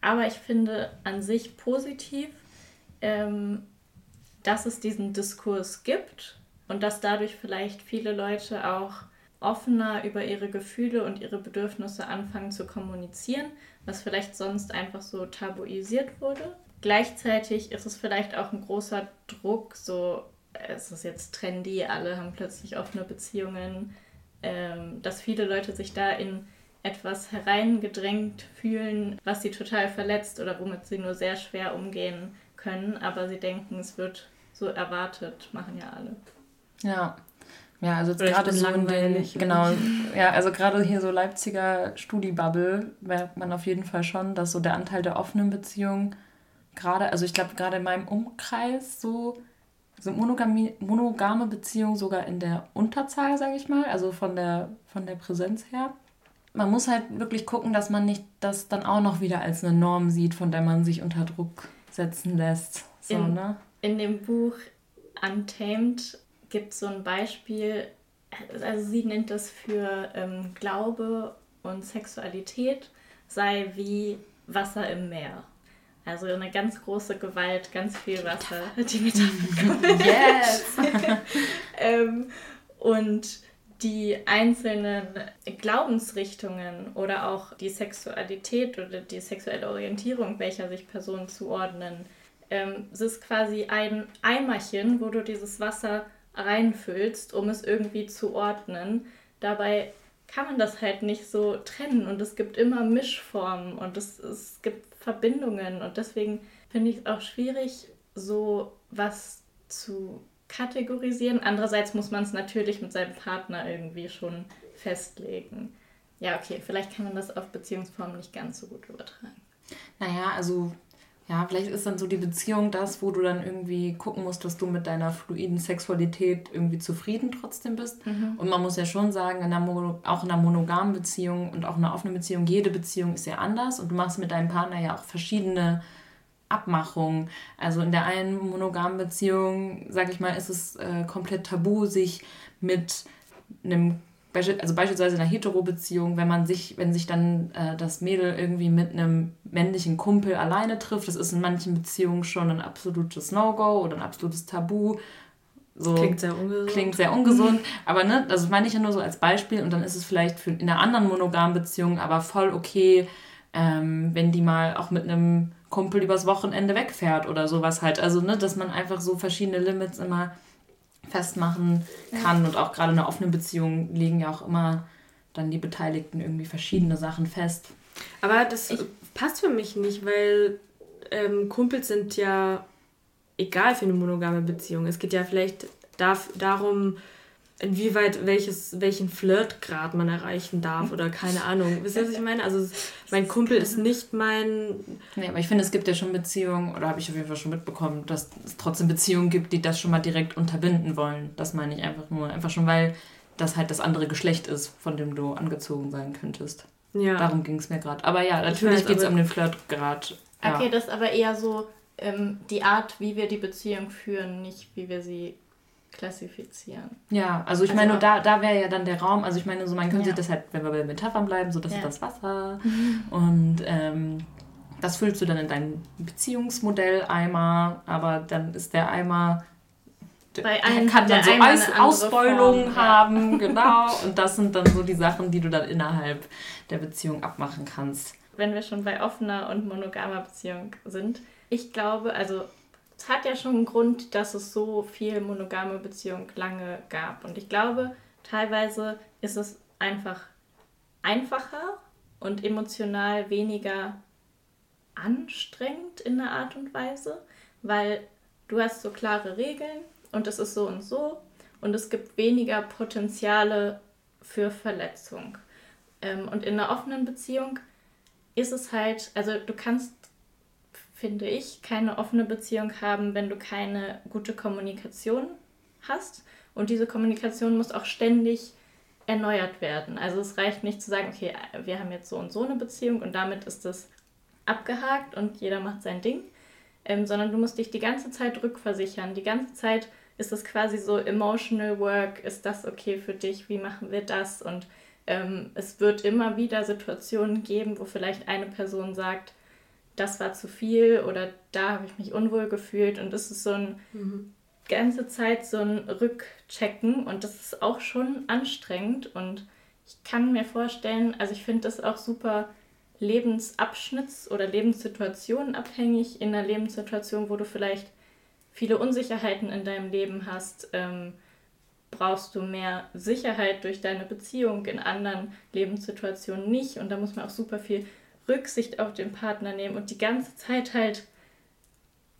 Aber ich finde an sich positiv, ähm, dass es diesen Diskurs gibt und dass dadurch vielleicht viele Leute auch offener über ihre Gefühle und ihre Bedürfnisse anfangen zu kommunizieren, was vielleicht sonst einfach so tabuisiert wurde. Gleichzeitig ist es vielleicht auch ein großer Druck, so es ist jetzt trendy, alle haben plötzlich offene Beziehungen, ähm, dass viele Leute sich da in etwas hereingedrängt fühlen, was sie total verletzt oder womit sie nur sehr schwer umgehen können, aber sie denken, es wird so erwartet, machen ja alle. Ja, ja, also gerade so in den, genau, ja, also gerade hier so Leipziger Studi-Bubble merkt man auf jeden Fall schon, dass so der Anteil der offenen Beziehung gerade, also ich glaube gerade in meinem Umkreis so so monogame, monogame Beziehungen sogar in der Unterzahl, sage ich mal, also von der, von der Präsenz her. Man muss halt wirklich gucken, dass man nicht das dann auch noch wieder als eine Norm sieht, von der man sich unter Druck setzen lässt. So, in, ne? in dem Buch Untamed gibt so ein Beispiel, also sie nennt das für ähm, Glaube und Sexualität sei wie Wasser im Meer. Also eine ganz große Gewalt, ganz viel Wasser. Die Metapher. <laughs> Yes! <laughs> ähm, und die einzelnen Glaubensrichtungen oder auch die Sexualität oder die sexuelle Orientierung, welcher sich Personen zuordnen, ähm, es ist quasi ein Eimerchen, wo du dieses Wasser reinfüllst, um es irgendwie zu ordnen. Dabei kann man das halt nicht so trennen und es gibt immer Mischformen und es, es gibt Verbindungen und deswegen finde ich es auch schwierig, so was zu kategorisieren. Andererseits muss man es natürlich mit seinem Partner irgendwie schon festlegen. Ja, okay, vielleicht kann man das auf Beziehungsformen nicht ganz so gut übertragen. Naja, also ja, vielleicht ist dann so die Beziehung das, wo du dann irgendwie gucken musst, dass du mit deiner fluiden Sexualität irgendwie zufrieden trotzdem bist. Mhm. Und man muss ja schon sagen, in einer auch in einer monogamen Beziehung und auch in einer offenen Beziehung, jede Beziehung ist ja anders und du machst mit deinem Partner ja auch verschiedene Abmachungen. Also in der einen monogamen Beziehung, sag ich mal, ist es äh, komplett tabu, sich mit einem also beispielsweise in einer Hetero-Beziehung, wenn man sich, wenn sich dann äh, das Mädel irgendwie mit einem männlichen Kumpel alleine trifft, das ist in manchen Beziehungen schon ein absolutes No-Go oder ein absolutes Tabu. So, klingt sehr ungesund. Klingt sehr ungesund. <laughs> aber ne, das meine ich ja nur so als Beispiel und dann ist es vielleicht für, in einer anderen monogamen Beziehung aber voll okay, ähm, wenn die mal auch mit einem Kumpel übers Wochenende wegfährt oder sowas halt. Also, ne, dass man einfach so verschiedene Limits immer festmachen kann. Ja. Und auch gerade in einer offenen Beziehung legen ja auch immer dann die Beteiligten irgendwie verschiedene Sachen fest. Aber das ich, passt für mich nicht, weil ähm, Kumpels sind ja egal für eine monogame Beziehung. Es geht ja vielleicht da, darum, inwieweit welches, welchen Flirtgrad man erreichen darf oder keine Ahnung. Wisst ihr, was ich meine? Also mein Kumpel ist nicht mein. Nee, aber ich finde, es gibt ja schon Beziehungen, oder habe ich auf jeden Fall schon mitbekommen, dass es trotzdem Beziehungen gibt, die das schon mal direkt unterbinden wollen. Das meine ich einfach nur. Einfach schon, weil das halt das andere Geschlecht ist, von dem du angezogen sein könntest. Ja. Darum ging es mir gerade. Aber ja, natürlich geht es um den Flirtgrad. Ja. Okay, das ist aber eher so ähm, die Art, wie wir die Beziehung führen, nicht wie wir sie klassifizieren. Ja, also ich also meine, da, da wäre ja dann der Raum, also ich meine, so man könnte ja. sich das halt, wenn wir bei Metaphern bleiben, so das ja. ist das Wasser <laughs> und ähm, das füllst du dann in dein Beziehungsmodell Eimer, aber dann ist der Eimer bei einem kann man so Aus Ausbeulungen Form, haben, ja. <laughs> genau. Und das sind dann so die Sachen, die du dann innerhalb der Beziehung abmachen kannst. Wenn wir schon bei offener und monogamer Beziehung sind, ich glaube, also es hat ja schon einen Grund, dass es so viel monogame Beziehung lange gab. Und ich glaube, teilweise ist es einfach einfacher und emotional weniger anstrengend in einer Art und Weise, weil du hast so klare Regeln und es ist so und so und es gibt weniger Potenziale für Verletzung. Ähm, und in einer offenen Beziehung ist es halt, also du kannst, finde ich, keine offene Beziehung haben, wenn du keine gute Kommunikation hast. Und diese Kommunikation muss auch ständig erneuert werden. Also es reicht nicht zu sagen, okay, wir haben jetzt so und so eine Beziehung und damit ist das abgehakt und jeder macht sein Ding, ähm, sondern du musst dich die ganze Zeit rückversichern, die ganze Zeit ist es quasi so emotional work, ist das okay für dich, wie machen wir das? Und ähm, es wird immer wieder Situationen geben, wo vielleicht eine Person sagt, das war zu viel oder da habe ich mich unwohl gefühlt und das ist so ein mhm. ganze Zeit so ein Rückchecken und das ist auch schon anstrengend und ich kann mir vorstellen, also ich finde das auch super Lebensabschnitts- oder Lebenssituationen abhängig in einer Lebenssituation, wo du vielleicht viele Unsicherheiten in deinem Leben hast, ähm, brauchst du mehr Sicherheit durch deine Beziehung in anderen Lebenssituationen nicht. Und da muss man auch super viel Rücksicht auf den Partner nehmen und die ganze Zeit halt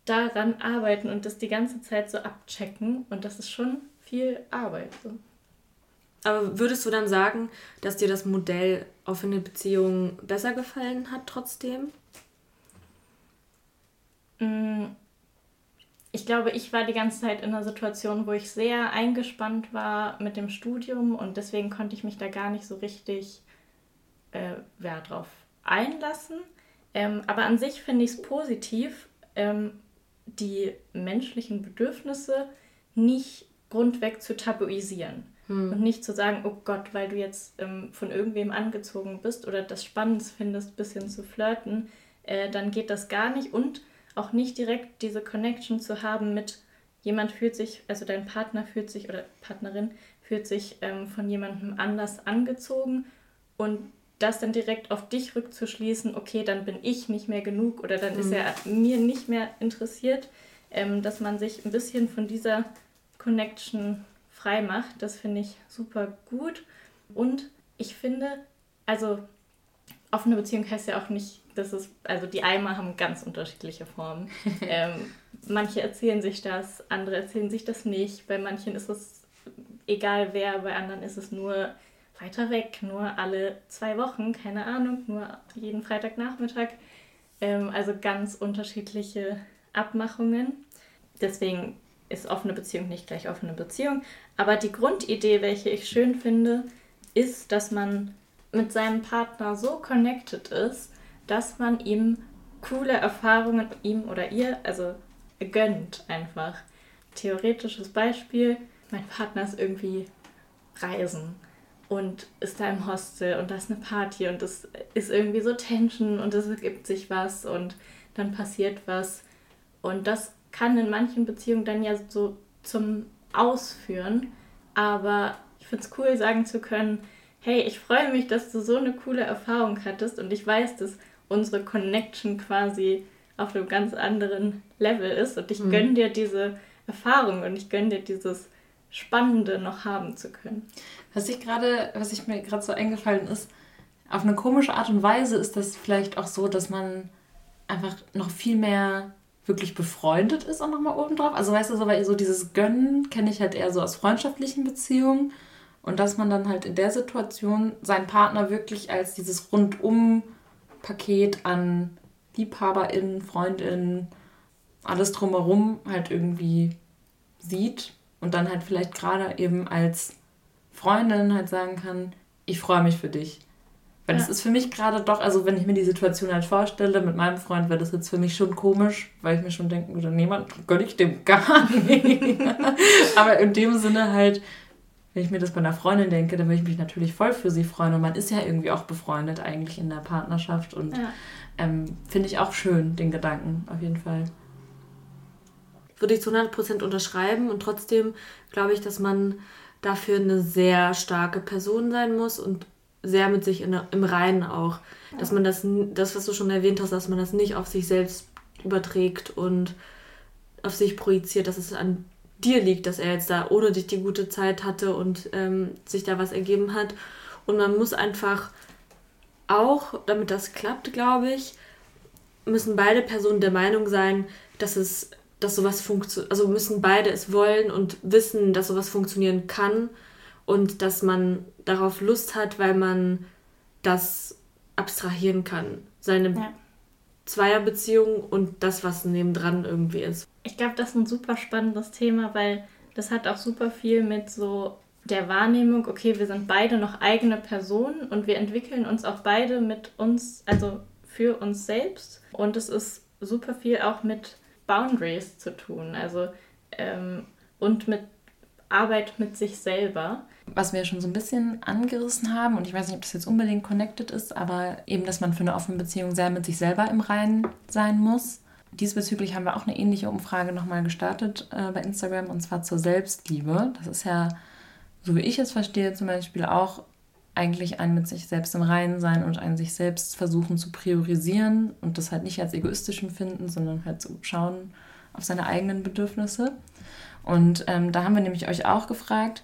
daran arbeiten und das die ganze Zeit so abchecken. Und das ist schon viel Arbeit. So. Aber würdest du dann sagen, dass dir das Modell offene Beziehung besser gefallen hat trotzdem? Mm ich glaube, ich war die ganze Zeit in einer Situation, wo ich sehr eingespannt war mit dem Studium und deswegen konnte ich mich da gar nicht so richtig äh, ja, drauf einlassen. Ähm, aber an sich finde ich es positiv, ähm, die menschlichen Bedürfnisse nicht grundweg zu tabuisieren. Hm. Und nicht zu sagen, oh Gott, weil du jetzt ähm, von irgendwem angezogen bist oder das spannend findest, ein bisschen zu flirten, äh, dann geht das gar nicht. Und auch nicht direkt diese Connection zu haben mit jemand fühlt sich, also dein Partner fühlt sich oder Partnerin fühlt sich ähm, von jemandem anders angezogen und das dann direkt auf dich rückzuschließen, okay, dann bin ich nicht mehr genug oder dann mhm. ist er mir nicht mehr interessiert, ähm, dass man sich ein bisschen von dieser Connection frei macht, das finde ich super gut. Und ich finde, also offene Beziehung heißt ja auch nicht das ist, also die Eimer haben ganz unterschiedliche Formen. <laughs> ähm, manche erzählen sich das, andere erzählen sich das nicht. Bei manchen ist es egal wer, bei anderen ist es nur weiter weg, nur alle zwei Wochen, keine Ahnung, nur jeden Freitagnachmittag. Ähm, also ganz unterschiedliche Abmachungen. Deswegen ist offene Beziehung nicht gleich offene Beziehung. Aber die Grundidee, welche ich schön finde, ist, dass man mit seinem Partner so connected ist, dass man ihm coole Erfahrungen, ihm oder ihr, also gönnt einfach. Theoretisches Beispiel, mein Partner ist irgendwie reisen und ist da im Hostel und da ist eine Party und es ist irgendwie so Tension und es ergibt sich was und dann passiert was. Und das kann in manchen Beziehungen dann ja so zum Ausführen. Aber ich finde es cool, sagen zu können, hey, ich freue mich, dass du so eine coole Erfahrung hattest und ich weiß, dass unsere Connection quasi auf einem ganz anderen Level ist. Und ich mhm. gönne dir diese Erfahrung und ich gönne dir dieses Spannende noch haben zu können. Was ich gerade, was ich mir gerade so eingefallen ist, auf eine komische Art und Weise ist das vielleicht auch so, dass man einfach noch viel mehr wirklich befreundet ist auch nochmal oben drauf. Also weißt du, so, weil so dieses Gönnen kenne ich halt eher so aus freundschaftlichen Beziehungen. Und dass man dann halt in der Situation seinen Partner wirklich als dieses Rundum-Paket an LiebhaberInnen, FreundInnen, alles drumherum halt irgendwie sieht und dann halt vielleicht gerade eben als Freundin halt sagen kann, ich freue mich für dich. Weil ja. das ist für mich gerade doch, also wenn ich mir die Situation halt vorstelle, mit meinem Freund wäre das jetzt für mich schon komisch, weil ich mir schon denken würde, niemand gönne ich dem gar <laughs> nicht. Aber in dem Sinne halt, wenn ich mir das bei einer Freundin denke, dann würde ich mich natürlich voll für sie freuen. Und man ist ja irgendwie auch befreundet eigentlich in der Partnerschaft. Und ja. ähm, finde ich auch schön, den Gedanken, auf jeden Fall. Würde ich zu 100% unterschreiben. Und trotzdem glaube ich, dass man dafür eine sehr starke Person sein muss und sehr mit sich in, im Reinen auch. Dass man das, das, was du schon erwähnt hast, dass man das nicht auf sich selbst überträgt und auf sich projiziert, dass es an dir liegt, dass er jetzt da ohne dich die gute Zeit hatte und ähm, sich da was ergeben hat. Und man muss einfach auch, damit das klappt, glaube ich, müssen beide Personen der Meinung sein, dass es, dass sowas funktioniert, also müssen beide es wollen und wissen, dass sowas funktionieren kann und dass man darauf Lust hat, weil man das abstrahieren kann. Seine ja. Zweierbeziehung und das, was nebendran irgendwie ist. Ich glaube, das ist ein super spannendes Thema, weil das hat auch super viel mit so der Wahrnehmung, okay, wir sind beide noch eigene Personen und wir entwickeln uns auch beide mit uns, also für uns selbst. Und es ist super viel auch mit Boundaries zu tun, also ähm, und mit Arbeit mit sich selber was wir schon so ein bisschen angerissen haben, und ich weiß nicht, ob das jetzt unbedingt connected ist, aber eben, dass man für eine offene Beziehung sehr mit sich selber im Reinen sein muss. Diesbezüglich haben wir auch eine ähnliche Umfrage nochmal gestartet äh, bei Instagram, und zwar zur Selbstliebe. Das ist ja, so wie ich es verstehe, zum Beispiel auch eigentlich ein mit sich selbst im Reinen sein und ein sich selbst versuchen zu priorisieren und das halt nicht als egoistisch empfinden, sondern halt zu so schauen auf seine eigenen Bedürfnisse. Und ähm, da haben wir nämlich euch auch gefragt,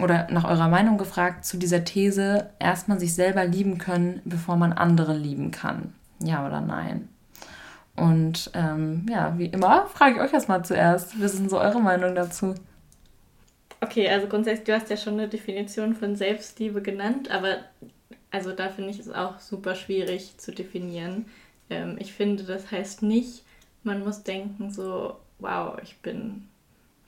oder nach eurer Meinung gefragt zu dieser These, erstmal sich selber lieben können, bevor man andere lieben kann. Ja oder nein? Und ähm, ja, wie immer, frage ich euch erstmal zuerst. Was ist denn so eure Meinung dazu? Okay, also grundsätzlich, du hast ja schon eine Definition von Selbstliebe genannt, aber also da finde ich es auch super schwierig zu definieren. Ähm, ich finde, das heißt nicht, man muss denken so, wow, ich bin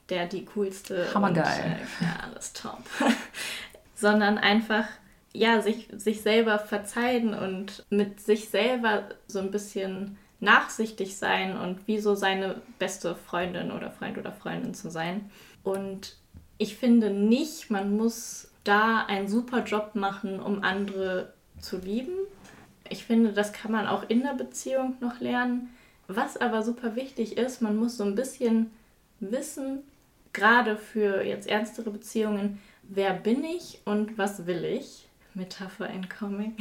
der die coolste. Hammergeil. Und, äh, ja, alles top. <laughs> Sondern einfach, ja, sich, sich selber verzeihen und mit sich selber so ein bisschen nachsichtig sein und wie so seine beste Freundin oder Freund oder Freundin zu sein. Und ich finde nicht, man muss da einen super Job machen, um andere zu lieben. Ich finde, das kann man auch in der Beziehung noch lernen. Was aber super wichtig ist, man muss so ein bisschen wissen, gerade für jetzt ernstere Beziehungen, wer bin ich und was will ich? Metapher in Comic.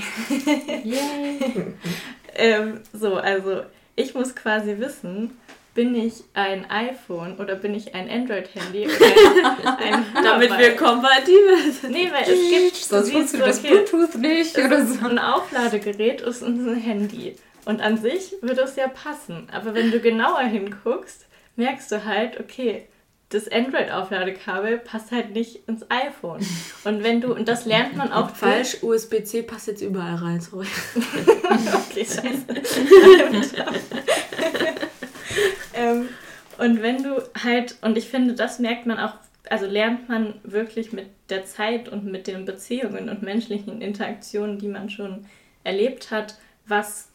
Yay! <laughs> ähm, so, also ich muss quasi wissen, bin ich ein iPhone oder bin ich ein Android-Handy <laughs> Damit wir kompatibel sind. Nee, weil es gibt sonst funktioniert das Bluetooth nicht oder so. Ein Aufladegerät ist ein Handy. Und an sich würde es ja passen. Aber wenn du genauer hinguckst, merkst du halt, okay, das Android-Aufladekabel passt halt nicht ins iPhone. Und wenn du, und das lernt man auch falsch, USB-C passt jetzt überall rein, sorry. <laughs> okay, scheiße. <laughs> ähm, und wenn du halt, und ich finde, das merkt man auch, also lernt man wirklich mit der Zeit und mit den Beziehungen und menschlichen Interaktionen, die man schon erlebt hat, was,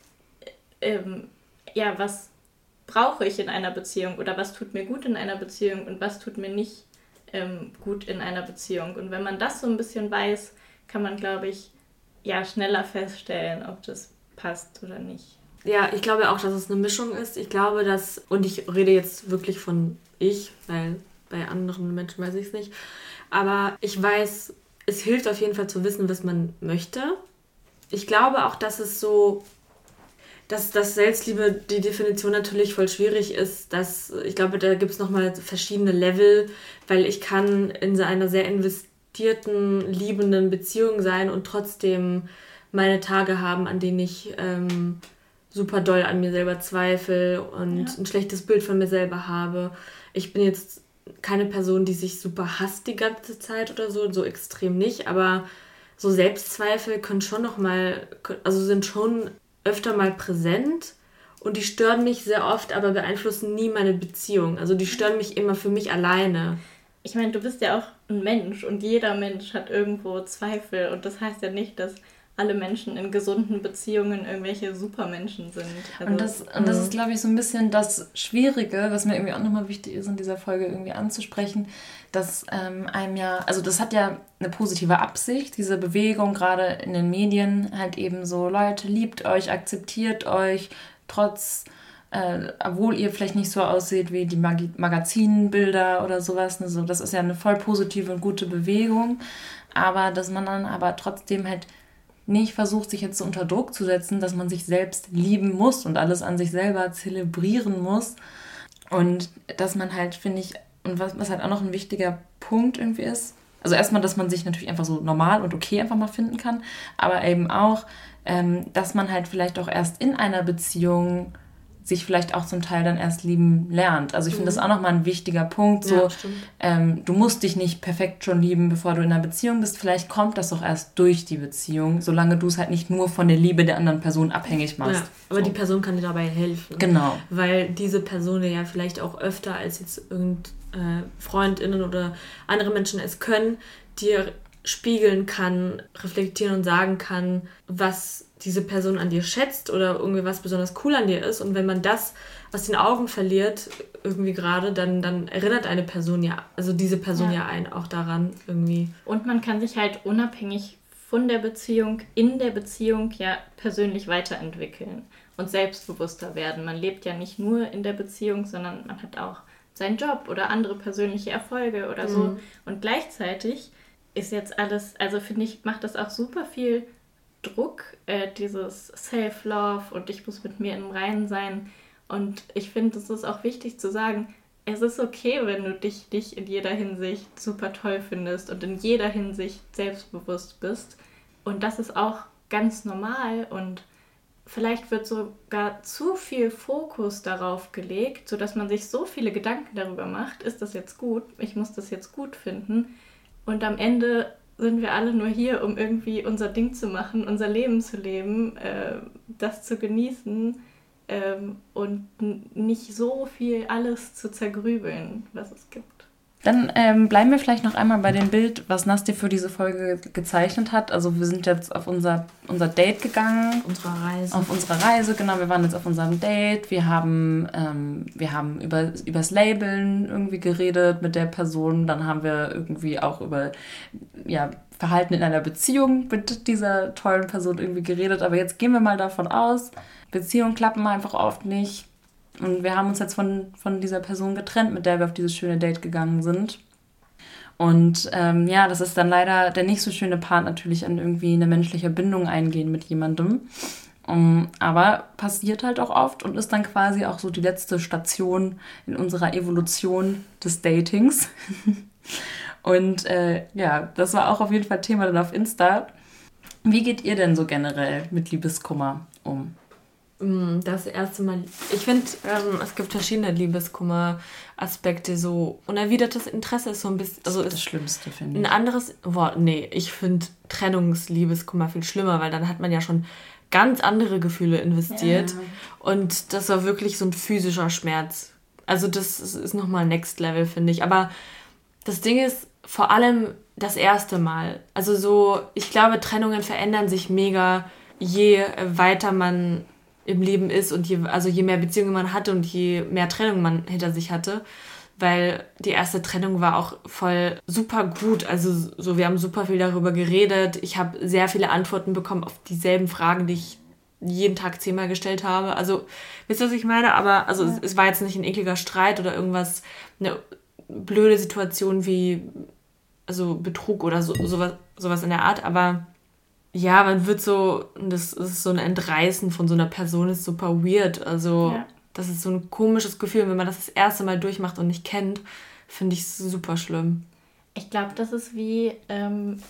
ähm, ja, was brauche ich in einer Beziehung oder was tut mir gut in einer Beziehung und was tut mir nicht ähm, gut in einer Beziehung. Und wenn man das so ein bisschen weiß, kann man, glaube ich, ja, schneller feststellen, ob das passt oder nicht. Ja, ich glaube auch, dass es eine Mischung ist. Ich glaube, dass, und ich rede jetzt wirklich von ich, weil bei anderen Menschen weiß ich es nicht, aber ich weiß, es hilft auf jeden Fall zu wissen, was man möchte. Ich glaube auch, dass es so dass, dass Selbstliebe die Definition natürlich voll schwierig ist. Dass, ich glaube, da gibt es nochmal verschiedene Level, weil ich kann in einer sehr investierten, liebenden Beziehung sein und trotzdem meine Tage haben, an denen ich ähm, super doll an mir selber zweifle und ja. ein schlechtes Bild von mir selber habe. Ich bin jetzt keine Person, die sich super hasst die ganze Zeit oder so, so extrem nicht, aber so Selbstzweifel können schon noch mal, also sind schon öfter mal präsent und die stören mich sehr oft, aber beeinflussen nie meine Beziehung. Also die stören mich immer für mich alleine. Ich meine, du bist ja auch ein Mensch und jeder Mensch hat irgendwo Zweifel und das heißt ja nicht, dass alle Menschen in gesunden Beziehungen irgendwelche Supermenschen sind. Also, und das, und das ist, glaube ich, so ein bisschen das Schwierige, was mir irgendwie auch nochmal wichtig ist, in dieser Folge irgendwie anzusprechen, dass ähm, einem ja, also das hat ja eine positive Absicht, diese Bewegung gerade in den Medien, halt eben so, Leute, liebt euch, akzeptiert euch, trotz, äh, obwohl ihr vielleicht nicht so aussieht wie die Mag Magazinbilder oder sowas. Ne, so, das ist ja eine voll positive und gute Bewegung. Aber dass man dann aber trotzdem halt nicht versucht, sich jetzt so unter Druck zu setzen, dass man sich selbst lieben muss und alles an sich selber zelebrieren muss. Und dass man halt, finde ich, und was, was halt auch noch ein wichtiger Punkt irgendwie ist, also erstmal, dass man sich natürlich einfach so normal und okay einfach mal finden kann, aber eben auch, ähm, dass man halt vielleicht auch erst in einer Beziehung sich vielleicht auch zum Teil dann erst lieben lernt. Also ich finde mhm. das auch nochmal ein wichtiger Punkt. So, ja, ähm, du musst dich nicht perfekt schon lieben, bevor du in einer Beziehung bist. Vielleicht kommt das doch erst durch die Beziehung, solange du es halt nicht nur von der Liebe der anderen Person abhängig machst. Ja, aber so. die Person kann dir dabei helfen. Genau. Weil diese Person ja vielleicht auch öfter als jetzt irgendein äh, Freundinnen oder andere Menschen es können, dir spiegeln kann, reflektieren und sagen kann, was diese Person an dir schätzt oder irgendwie was besonders cool an dir ist. Und wenn man das aus den Augen verliert, irgendwie gerade, dann, dann erinnert eine Person ja, also diese Person ja. ja einen auch daran irgendwie. Und man kann sich halt unabhängig von der Beziehung, in der Beziehung ja persönlich weiterentwickeln und selbstbewusster werden. Man lebt ja nicht nur in der Beziehung, sondern man hat auch seinen Job oder andere persönliche Erfolge oder so. Mhm. Und gleichzeitig ist jetzt alles, also finde ich, macht das auch super viel Druck, äh, dieses Self-Love und ich muss mit mir im Reinen sein. Und ich finde, es ist auch wichtig zu sagen, es ist okay, wenn du dich nicht in jeder Hinsicht super toll findest und in jeder Hinsicht selbstbewusst bist. Und das ist auch ganz normal und vielleicht wird sogar zu viel Fokus darauf gelegt, sodass man sich so viele Gedanken darüber macht, ist das jetzt gut, ich muss das jetzt gut finden. Und am Ende sind wir alle nur hier, um irgendwie unser Ding zu machen, unser Leben zu leben, äh, das zu genießen ähm, und nicht so viel alles zu zergrübeln, was es gibt. Dann ähm, bleiben wir vielleicht noch einmal bei dem Bild, was Nasti für diese Folge gezeichnet hat. Also wir sind jetzt auf unser, unser Date gegangen. Unsere Reise. Auf unserer Reise, genau. Wir waren jetzt auf unserem Date. Wir haben, ähm, wir haben über, übers Labeln irgendwie geredet mit der Person. Dann haben wir irgendwie auch über ja, Verhalten in einer Beziehung mit dieser tollen Person irgendwie geredet. Aber jetzt gehen wir mal davon aus, Beziehungen klappen einfach oft nicht. Und wir haben uns jetzt von, von dieser Person getrennt, mit der wir auf dieses schöne Date gegangen sind. Und ähm, ja, das ist dann leider der nicht so schöne Part natürlich an irgendwie eine menschliche Bindung eingehen mit jemandem. Um, aber passiert halt auch oft und ist dann quasi auch so die letzte Station in unserer Evolution des Datings. <laughs> und äh, ja, das war auch auf jeden Fall Thema dann auf Insta. Wie geht ihr denn so generell mit Liebeskummer um? Mm, das erste Mal. Ich finde, ähm, es gibt verschiedene Liebeskummer-Aspekte. So unerwidertes Interesse ist so ein bisschen. Also das, das Schlimmste, finde ich. Ein anderes Wort. Nee, ich finde Trennungsliebeskummer viel schlimmer, weil dann hat man ja schon ganz andere Gefühle investiert. Ja. Und das war wirklich so ein physischer Schmerz. Also, das ist nochmal Next Level, finde ich. Aber das Ding ist vor allem das erste Mal. Also, so, ich glaube, Trennungen verändern sich mega, je weiter man im Leben ist und je, also je mehr Beziehungen man hatte und je mehr Trennung man hinter sich hatte. Weil die erste Trennung war auch voll super gut. Also so, wir haben super viel darüber geredet. Ich habe sehr viele Antworten bekommen auf dieselben Fragen, die ich jeden Tag zehnmal gestellt habe. Also, wisst ihr, was ich meine? Aber also ja. es, es war jetzt nicht ein ekliger Streit oder irgendwas, eine blöde Situation wie also Betrug oder so, sowas, sowas in der Art, aber ja, man wird so, das ist so ein Entreißen von so einer Person, ist super weird. Also, ja. das ist so ein komisches Gefühl, wenn man das das erste Mal durchmacht und nicht kennt, finde ich super schlimm. Ich glaube, das ist wie, ähm,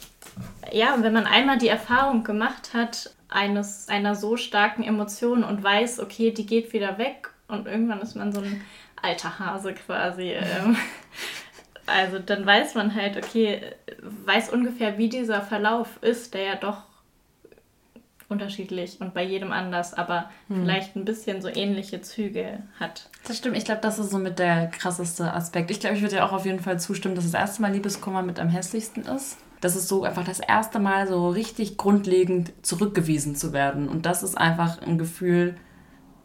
ja, wenn man einmal die Erfahrung gemacht hat, eines, einer so starken Emotion und weiß, okay, die geht wieder weg und irgendwann ist man so ein alter Hase quasi. Ähm, also dann weiß man halt, okay, weiß ungefähr, wie dieser Verlauf ist, der ja doch unterschiedlich und bei jedem anders, aber hm. vielleicht ein bisschen so ähnliche Züge hat. Das stimmt. Ich glaube, das ist so mit der krasseste Aspekt. Ich glaube, ich würde dir auch auf jeden Fall zustimmen, dass das erste Mal Liebeskummer mit am hässlichsten ist. Das ist so einfach das erste Mal so richtig grundlegend zurückgewiesen zu werden. Und das ist einfach ein Gefühl,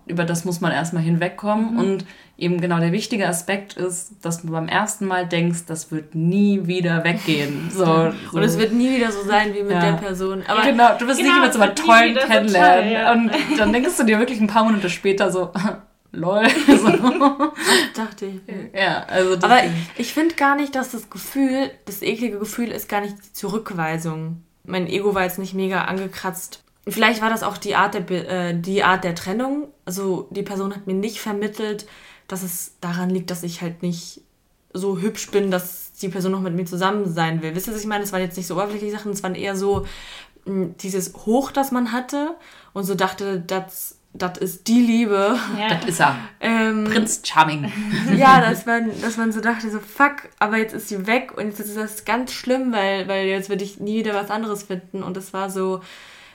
über das muss man erstmal hinwegkommen. Mhm. Und eben genau der wichtige Aspekt ist, dass du beim ersten Mal denkst, das wird nie wieder weggehen. <laughs> So, so. Und es wird nie wieder so sein wie mit ja. der Person. Aber genau, du wirst genau, nicht mehr so tollen kennenlernen. So ja. Und dann denkst du dir wirklich ein paar Monate später so, <laughs> lol. <laughs> So. Dachte ich. Ja, also Aber ich finde gar nicht, dass das Gefühl, das eklige Gefühl ist gar nicht die Zurückweisung. Mein Ego war jetzt nicht mega angekratzt Vielleicht war das auch die Art der, äh, die Art der Trennung. Also die Person hat mir nicht vermittelt, dass es daran liegt, dass ich halt nicht so hübsch bin, dass die Person noch mit mir zusammen sein will. Wisst ihr, was ich meine? Es waren jetzt nicht so oberflächliche Sachen, es waren eher so mh, hm, dieses Hoch, das man hatte und so dachte, das das ist die Liebe. Ja. Das ist er. Ähm, Prinz Charming. <laughs> ja, dass man, dass man so dachte, so fuck, aber jetzt ist sie weg und jetzt ist das ganz schlimm, weil, weil jetzt würde ich nie wieder was anderes finden. Und es war so,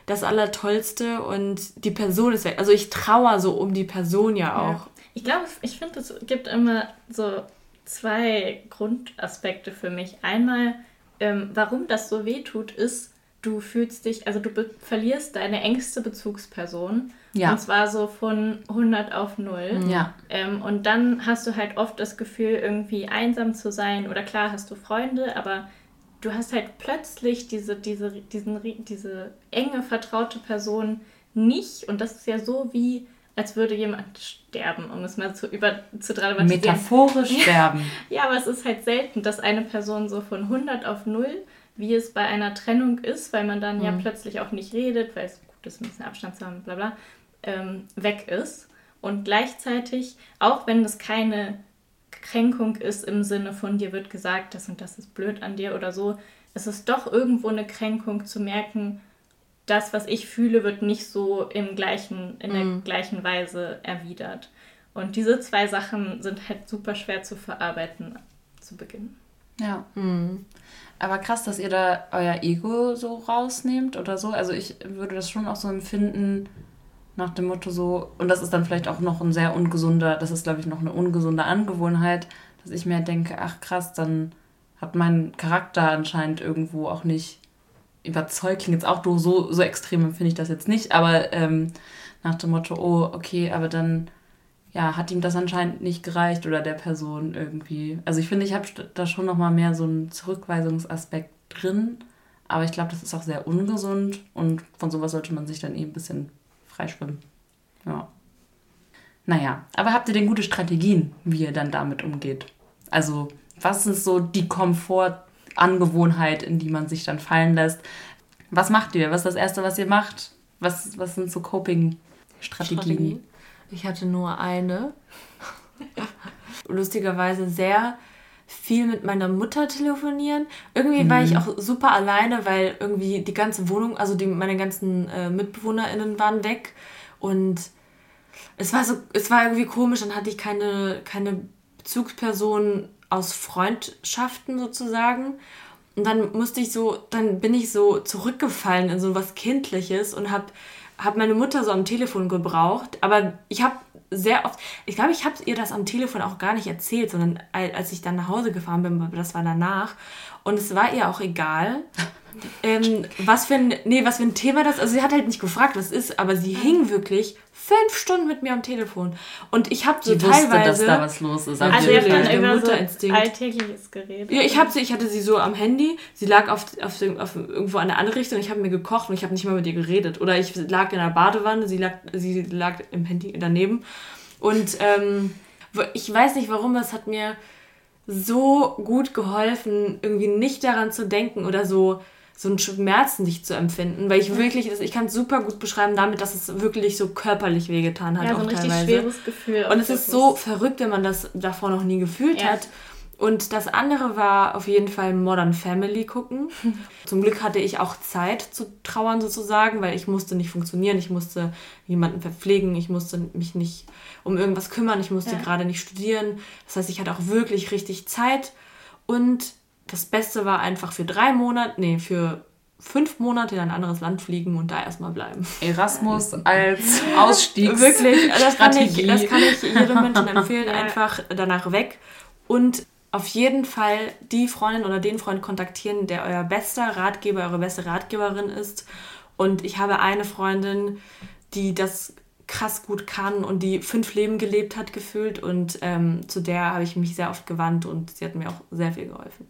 das Allertollste und die Person ist weg. Also ich trauere so um die Person ja auch. Ja. Ich glaube, ich finde, es gibt immer so zwei Grundaspekte für mich. Einmal, ähm, warum das so weh tut, ist, du fühlst dich, also du verlierst deine engste Bezugsperson. Ja. Und zwar so von 100 auf 0. Ja. Ähm, und dann hast du halt oft das Gefühl, irgendwie einsam zu sein. Oder klar hast du Freunde, aber du hast halt plötzlich diese, diese, diesen, diese enge, vertraute Person nicht. Und das ist ja so wie, als würde jemand sterben, um es mal zu, über, zu dramatisieren. Metaphorisch sterben. <laughs> ja, aber es ist halt selten, dass eine Person so von 100 auf 0, wie es bei einer Trennung ist, weil man dann mhm. ja plötzlich auch nicht redet, weil es gut ist, ein bisschen Abstand zu haben, bla bla, ähm, weg ist. Und gleichzeitig, auch wenn es keine Kränkung ist im Sinne von dir wird gesagt, das und das ist blöd an dir oder so, es ist doch irgendwo eine Kränkung zu merken, das, was ich fühle, wird nicht so im gleichen, in der mm. gleichen Weise erwidert. Und diese zwei Sachen sind halt super schwer zu verarbeiten zu Beginn. Ja. Mhm. Aber krass, dass ihr da euer Ego so rausnehmt oder so. Also ich würde das schon auch so empfinden, nach dem Motto so, und das ist dann vielleicht auch noch ein sehr ungesunder, das ist glaube ich noch eine ungesunde Angewohnheit, dass ich mir denke, ach krass, dann hat mein Charakter anscheinend irgendwo auch nicht überzeugt, klingt jetzt auch so, so extrem empfinde ich das jetzt nicht, aber ähm, nach dem Motto, oh, okay, aber dann ja, hat ihm das anscheinend nicht gereicht oder der Person irgendwie. Also ich finde, ich habe da schon nochmal mehr so einen Zurückweisungsaspekt drin, aber ich glaube, das ist auch sehr ungesund und von sowas sollte man sich dann eben ein bisschen freischwimmen. Ja. Naja, aber habt ihr denn gute Strategien, wie ihr dann damit umgeht? Also, was ist so die Komfortangewohnheit, in die man sich dann fallen lässt? Was macht ihr? Was ist das Erste, was ihr macht? Was, was sind so Coping-Strategien? Ich hatte nur eine. <laughs> Lustigerweise sehr viel mit meiner Mutter telefonieren. Irgendwie mhm. war ich mhm. auch super alleine, weil irgendwie die ganze Wohnung, also die, meine ganzen äh, MitbewohnerInnen waren weg und es war so, es war irgendwie komisch, dann hatte ich keine, keine Bezugsperson aus Freundschaften sozusagen. Und dann musste ich so, dann bin ich so zurückgefallen in so was Kindliches und habe hab meine Mutter so am Telefon gebraucht. Aber ich habe sehr oft, ich glaube, ich habe ihr das am Telefon auch gar nicht erzählt, sondern als ich dann nach Hause gefahren bin, das war danach. Und es war ihr auch egal, ähm, was, für ein, nee, was für ein Thema das ist. Also sie hat halt nicht gefragt, was ist, aber sie hing wirklich fünf Stunden mit mir am Telefon. Und ich habe so die teilweise... Wusste, dass da was los ist. Also ihr habt dann über Mutterinstinkt. so alltägliches Gerät. Ja, ich, hab sie, ich hatte sie so am Handy, sie lag auf, auf, auf irgendwo an der anderen Richtung, ich habe mir gekocht und ich habe nicht mal mit ihr geredet. Oder ich lag in der Badewanne, sie lag, sie lag im Handy daneben. Und ähm, ich weiß nicht warum, es hat mir so gut geholfen, irgendwie nicht daran zu denken oder so so einen Schmerzen nicht zu empfinden, weil ich wirklich, ich kann es super gut beschreiben damit, dass es wirklich so körperlich wehgetan hat. Ja, so ein teilweise. richtig schweres Gefühl. Und es ist so verrückt, wenn man das davor noch nie gefühlt ja. hat. Und das andere war auf jeden Fall Modern Family gucken. <laughs> Zum Glück hatte ich auch Zeit zu trauern sozusagen, weil ich musste nicht funktionieren, ich musste jemanden verpflegen, ich musste mich nicht um irgendwas kümmern, ich musste ja. gerade nicht studieren. Das heißt, ich hatte auch wirklich richtig Zeit und das Beste war einfach für drei Monate, nee, für fünf Monate in ein anderes Land fliegen und da erstmal bleiben. Erasmus <laughs> als <laughs> Ausstieg. Wirklich, das kann, ich, das kann ich jedem Menschen <laughs> empfehlen, einfach danach weg. Und auf jeden Fall die Freundin oder den Freund kontaktieren, der euer bester Ratgeber, eure beste Ratgeberin ist. Und ich habe eine Freundin, die das krass gut kann und die fünf Leben gelebt hat gefühlt. Und ähm, zu der habe ich mich sehr oft gewandt und sie hat mir auch sehr viel geholfen.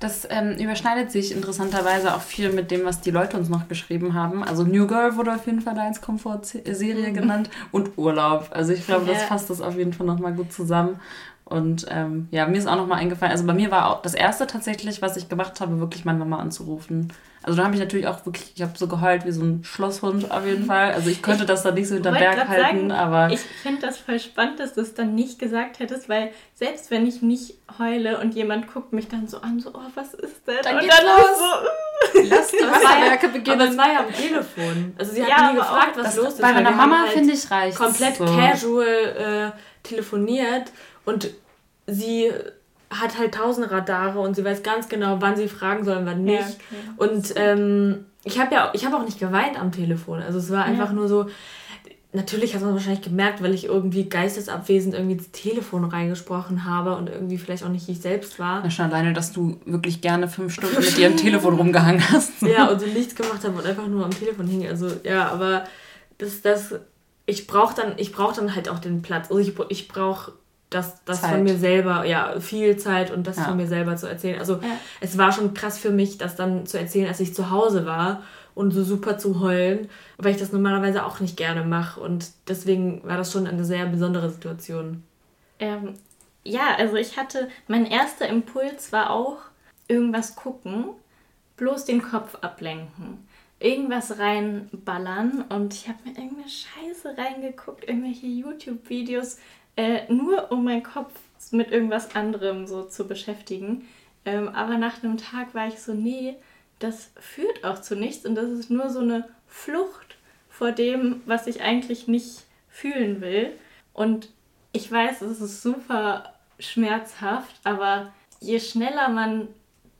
Das ähm, überschneidet sich interessanterweise auch viel mit dem, was die Leute uns noch geschrieben haben. Also New Girl wurde auf jeden Fall da als Komfortserie mhm. genannt und Urlaub. Also ich glaube, das fasst das auf jeden Fall nochmal gut zusammen. Und ähm, ja, mir ist auch nochmal eingefallen, also bei mir war auch das erste tatsächlich, was ich gemacht habe, wirklich meine Mama anzurufen. Also da habe ich natürlich auch wirklich, ich habe so geheult wie so ein Schlosshund auf jeden Fall. Also ich könnte ich das dann nicht so hinter Berg halten, sagen, aber... Ich finde das voll spannend, dass du es dann nicht gesagt hättest, weil selbst wenn ich nicht heule und jemand guckt mich dann so an, so, oh, was ist denn? Dann und geht's dann los. so... <laughs> Lass die Wasserwerke beginnen. Aber es war ja am Telefon. Also sie hat ja, nie gefragt, was los ist. Bei meiner Mama, halt finde ich, reicht Komplett so. casual äh, telefoniert und sie hat halt tausend Radare und sie weiß ganz genau, wann sie fragen soll und wann nicht. Ja, okay. Und ähm, ich habe ja ich habe auch nicht geweint am Telefon. Also es war einfach ja. nur so. Natürlich hat man wahrscheinlich gemerkt, weil ich irgendwie geistesabwesend irgendwie ins Telefon reingesprochen habe und irgendwie vielleicht auch nicht ich selbst war. Na schon alleine, dass du wirklich gerne fünf Stunden <laughs> mit dir am Telefon rumgehangen hast. Ja, und so nichts gemacht habe und einfach nur am Telefon hing. Also ja, aber das, das, ich brauche dann, ich brauche dann halt auch den Platz. Also ich, ich brauche das, das von mir selber, ja, viel Zeit und das ja. von mir selber zu erzählen. Also ja. es war schon krass für mich, das dann zu erzählen, als ich zu Hause war und so super zu heulen, weil ich das normalerweise auch nicht gerne mache. Und deswegen war das schon eine sehr besondere Situation. Ähm, ja, also ich hatte, mein erster Impuls war auch irgendwas gucken, bloß den Kopf ablenken irgendwas reinballern und ich habe mir irgendeine Scheiße reingeguckt, irgendwelche YouTube-Videos, äh, nur um meinen Kopf mit irgendwas anderem so zu beschäftigen. Ähm, aber nach einem Tag war ich so, nee, das führt auch zu nichts und das ist nur so eine Flucht vor dem, was ich eigentlich nicht fühlen will. Und ich weiß, es ist super schmerzhaft, aber je schneller man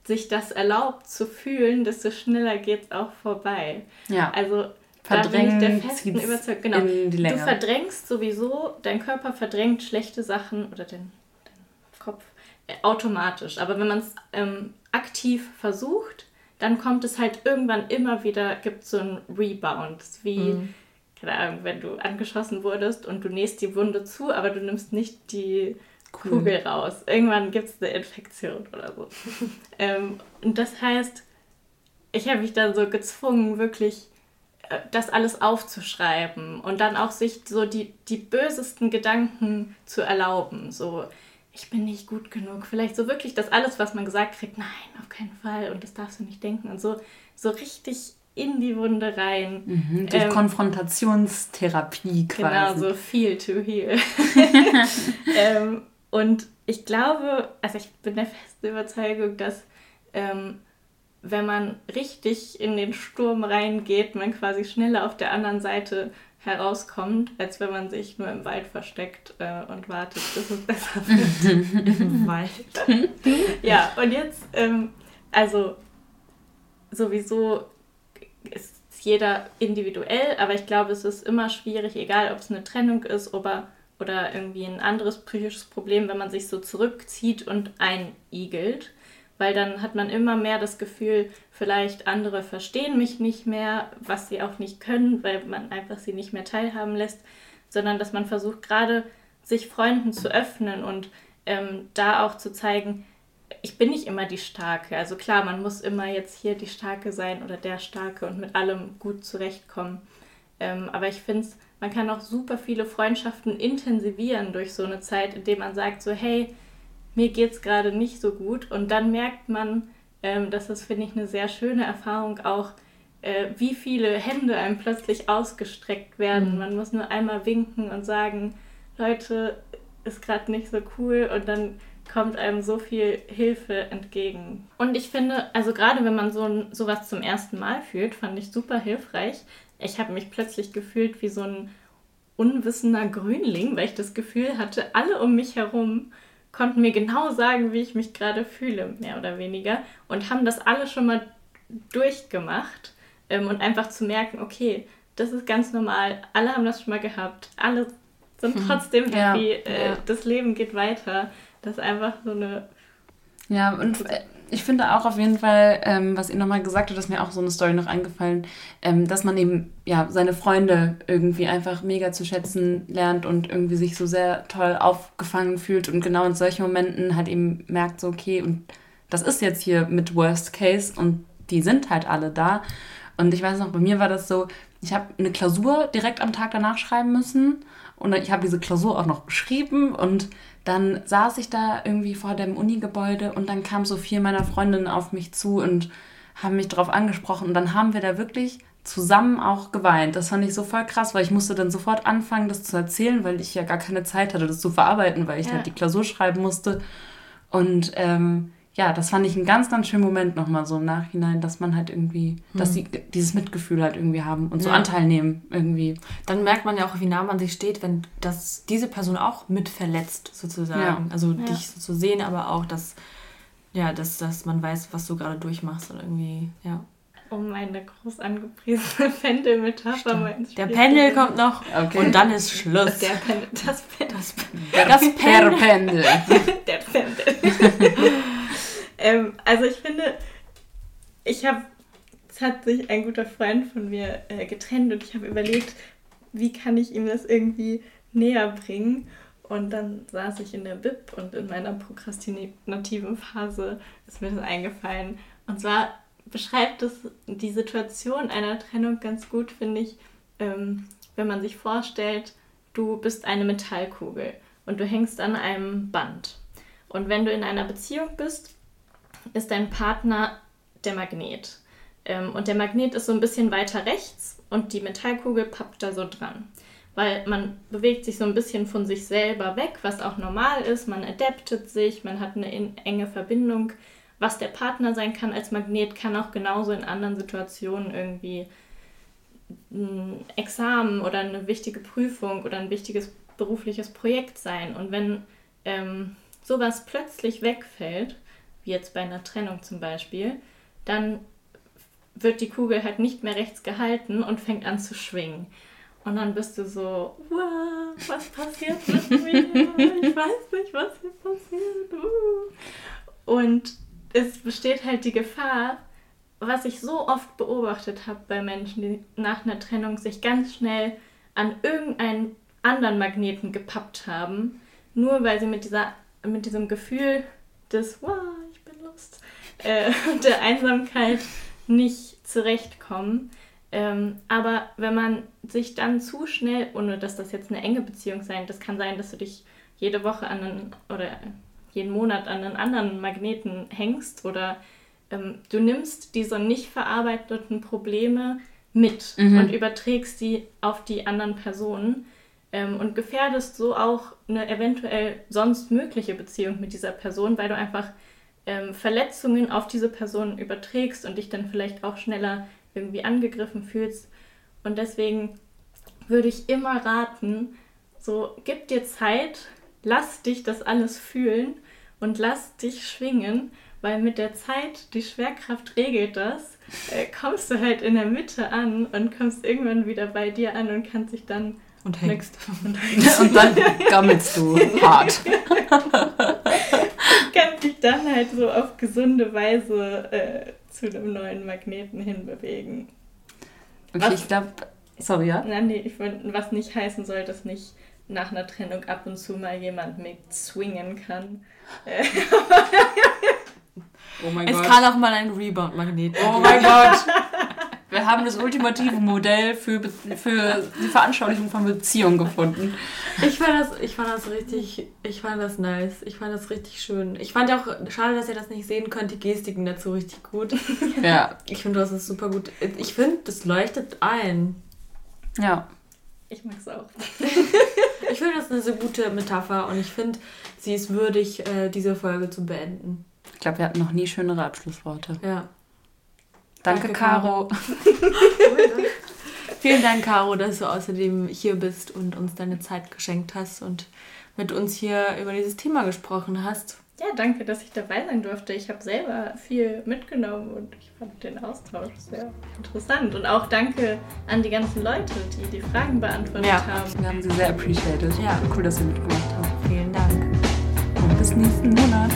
sich das erlaubt zu fühlen, desto schneller geht es auch vorbei. Ja. Also verdrängen, da bin ich der festen Überzeugung. Genau. Du verdrängst sowieso, dein Körper verdrängt schlechte Sachen oder den, den Kopf äh, automatisch. Aber wenn man es ähm, aktiv versucht, dann kommt es halt irgendwann immer wieder, gibt so einen Rebound. Wie, mhm. keine Ahnung, wenn du angeschossen wurdest und du nähst die Wunde zu, aber du nimmst nicht die cool. Kugel raus. Irgendwann gibt es eine Infektion oder so. <laughs> ähm, und das heißt, ich habe mich dann so gezwungen, wirklich das alles aufzuschreiben und dann auch sich so die, die bösesten Gedanken zu erlauben. So, ich bin nicht gut genug. Vielleicht so wirklich das alles, was man gesagt kriegt, nein, auf keinen Fall und das darfst du nicht denken. Und so, so richtig in die Wunde rein. Mhm, durch ähm, Konfrontationstherapie quasi. Genau, so feel to heal. <laughs> ähm, und ich glaube, also ich bin der festen Überzeugung, dass ähm, wenn man richtig in den Sturm reingeht, man quasi schneller auf der anderen Seite herauskommt, als wenn man sich nur im Wald versteckt äh, und wartet, bis es besser wird. Im <laughs> Wald. ja, und jetzt, ähm, also sowieso ist jeder individuell, aber ich glaube, es ist immer schwierig, egal ob es eine Trennung ist oder, oder irgendwie ein anderes psychisches Problem, wenn man sich so zurückzieht und einigelt weil dann hat man immer mehr das Gefühl, vielleicht andere verstehen mich nicht mehr, was sie auch nicht können, weil man einfach sie nicht mehr teilhaben lässt, sondern dass man versucht gerade sich Freunden zu öffnen und ähm, da auch zu zeigen, ich bin nicht immer die Starke. Also klar, man muss immer jetzt hier die Starke sein oder der Starke und mit allem gut zurechtkommen. Ähm, aber ich finde, man kann auch super viele Freundschaften intensivieren durch so eine Zeit, indem man sagt so, hey, mir geht es gerade nicht so gut. Und dann merkt man, Ähm, das ist, finde ich, eine sehr schöne Erfahrung auch, äh, wie viele Hände einem plötzlich ausgestreckt werden. Mhm. Man muss nur einmal winken und sagen, Leute, ist gerade nicht so cool und dann kommt einem so viel Hilfe entgegen. Und ich finde, also gerade wenn man so sowas zum ersten Mal fühlt, fand ich super hilfreich. Ich habe mich plötzlich gefühlt wie so ein unwissender Grünling, weil ich das Gefühl hatte, alle um mich herum konnten mir genau sagen, wie ich mich gerade fühle, mehr oder weniger, und haben das alle schon mal durchgemacht ähm, und einfach zu merken, okay, das ist ganz normal, alle haben das schon mal gehabt, alle sind hm. trotzdem happy, ja, äh, ja. das Leben geht weiter. Das ist einfach so eine. Ja, und ich finde auch auf jeden Fall, ähm, was ihr nochmal gesagt habt, ist mir auch so eine Story noch eingefallen, ähm, dass man eben ja seine Freunde irgendwie einfach mega zu schätzen lernt und irgendwie sich so sehr toll aufgefangen fühlt und genau in solchen Momenten halt eben merkt, so okay, und das ist jetzt hier mit Worst Case und die sind halt alle da. Und ich weiß noch, bei mir war das so, ich habe eine Klausur direkt am Tag danach schreiben müssen und ich habe diese Klausur auch noch geschrieben und dann saß ich da irgendwie vor dem Uni-Gebäude und dann kam so viel meiner Freundinnen auf mich zu und haben mich darauf angesprochen. Und dann haben wir da wirklich zusammen auch geweint. Das fand ich so voll krass, weil ich musste dann sofort anfangen, das zu erzählen, weil ich ja gar keine Zeit hatte, das zu verarbeiten, weil ich ja. halt die Klausur schreiben musste. Und ähm, ja, das fand ich einen ganz, ganz schönen Moment nochmal so im Nachhinein, dass man halt irgendwie, hm. dass sie dieses Mitgefühl halt irgendwie haben und so ja. Anteil nehmen irgendwie. Dann merkt man ja auch, wie nah man sich steht, wenn das diese Person auch mit verletzt sozusagen. Ja. Also ja. dich so zu sehen, aber auch, dass, ja, dass, dass man weiß, was du gerade durchmachst und irgendwie, ja. Um meine groß angepriesene <laughs> Pendelmetapher mal ins Spiel Der Pendel kommt noch okay. und dann ist Schluss. Der Pendel, das Pendel. Das, das Pendel. Der Pendel. <laughs> <laughs> Ähm, also ich finde, ich habe, es hat sich ein guter Freund von mir äh, getrennt und ich habe überlegt, wie kann ich ihm das irgendwie näher bringen. Und dann saß ich in der Bib und in meiner prokrastinativen Phase ist mir das eingefallen. Und zwar beschreibt es die Situation einer Trennung ganz gut, finde ich, ähm, wenn man sich vorstellt, du bist eine Metallkugel und du hängst an einem Band. Und wenn du in einer Beziehung bist, ist dein Partner der Magnet. Ähm, und der Magnet ist so ein bisschen weiter rechts und die Metallkugel pappt da so dran. Weil man bewegt sich so ein bisschen von sich selber weg, was auch normal ist. Man adaptet sich, man hat eine enge Verbindung. Was der Partner sein kann als Magnet, kann auch genauso in anderen Situationen irgendwie ein Examen oder eine wichtige Prüfung oder ein wichtiges berufliches Projekt sein. Und wenn ähm, sowas plötzlich wegfällt, jetzt bei einer Trennung zum Beispiel, dann wird die Kugel halt nicht mehr rechts gehalten und fängt an zu schwingen. Und dann bist du so, wow, was passiert mit mir? Ich weiß nicht, was hier passiert. Uh. Und es besteht halt die Gefahr, was ich so oft beobachtet habe bei Menschen, die nach einer Trennung sich ganz schnell an irgendeinen anderen Magneten gepappt haben, nur weil sie mit, dieser, mit diesem Gefühl des, wow, Angst äh, <laughs> und der Einsamkeit nicht zurechtkommen. Ähm, aber wenn man sich dann zu schnell, ohne dass das jetzt eine enge Beziehung sein, das kann sein, dass du dich jede Woche an einen oder jeden Monat an einen anderen Magneten hängst oder ähm, du nimmst diese nicht verarbeiteten Probleme mit mhm. und überträgst sie auf die anderen Personen ähm, und gefährdest so auch eine eventuell sonst mögliche Beziehung mit dieser Person, weil du einfach ähm, Verletzungen auf diese Person überträgst und dich dann vielleicht auch schneller irgendwie angegriffen fühlst. Und deswegen würde ich immer raten, so gib dir Zeit, lass dich das alles fühlen und lass dich schwingen, weil mit der Zeit, die Schwerkraft regelt das, äh, kommst du halt in der Mitte an und kommst irgendwann wieder bei dir an und kannst dich dann und hängst. <laughs> Und, <laughs> und dann gammelst du hart. <laughs> dann halt so auf gesunde Weise äh, zu einem neuen Magneten hinbewegen. Okay, was, ich glaube, sorry, ja? Nein, nee, ich find, was nicht heißen soll, dass nicht nach einer Trennung ab und zu mal jemand mit swingen kann. oh mein es Gott. Es kann auch mal ein Rebound-Magnet Oh mein Gott! Wir haben das ultimative Modell für, für die Veranschaulichung von Beziehungen gefunden. Ich fand, das, ich fand das richtig, ich fand das nice. Ich fand das richtig schön. Ich fand auch, schade, dass ihr das nicht sehen könnt, die Gestiken dazu richtig gut. Ja. Ich finde, das ist super gut. Ich finde, das leuchtet ein. Ja. Ich mag es auch. <laughs> ich finde, das ist eine so gute Metapher und ich finde, sie ist würdig, äh, diese Folge zu beenden. Ich glaube, wir hatten noch nie schönere Abschlussworte. Ja. Danke, Danke Caro. <laughs> Vielen Dank, Caro, dass du außerdem hier bist und uns deine Zeit geschenkt hast und mit uns hier über dieses Thema gesprochen hast. Ja, danke, dass ich dabei sein durfte. Ich habe selber viel mitgenommen und ich fand den Austausch sehr interessant. Und auch danke an die ganzen Leute, die die Fragen beantwortet ja, haben. Wir haben sie sehr appreciated. Ja. Cool, dass ihr mitgemacht habt. Vielen Dank. Und bis nächsten Monat.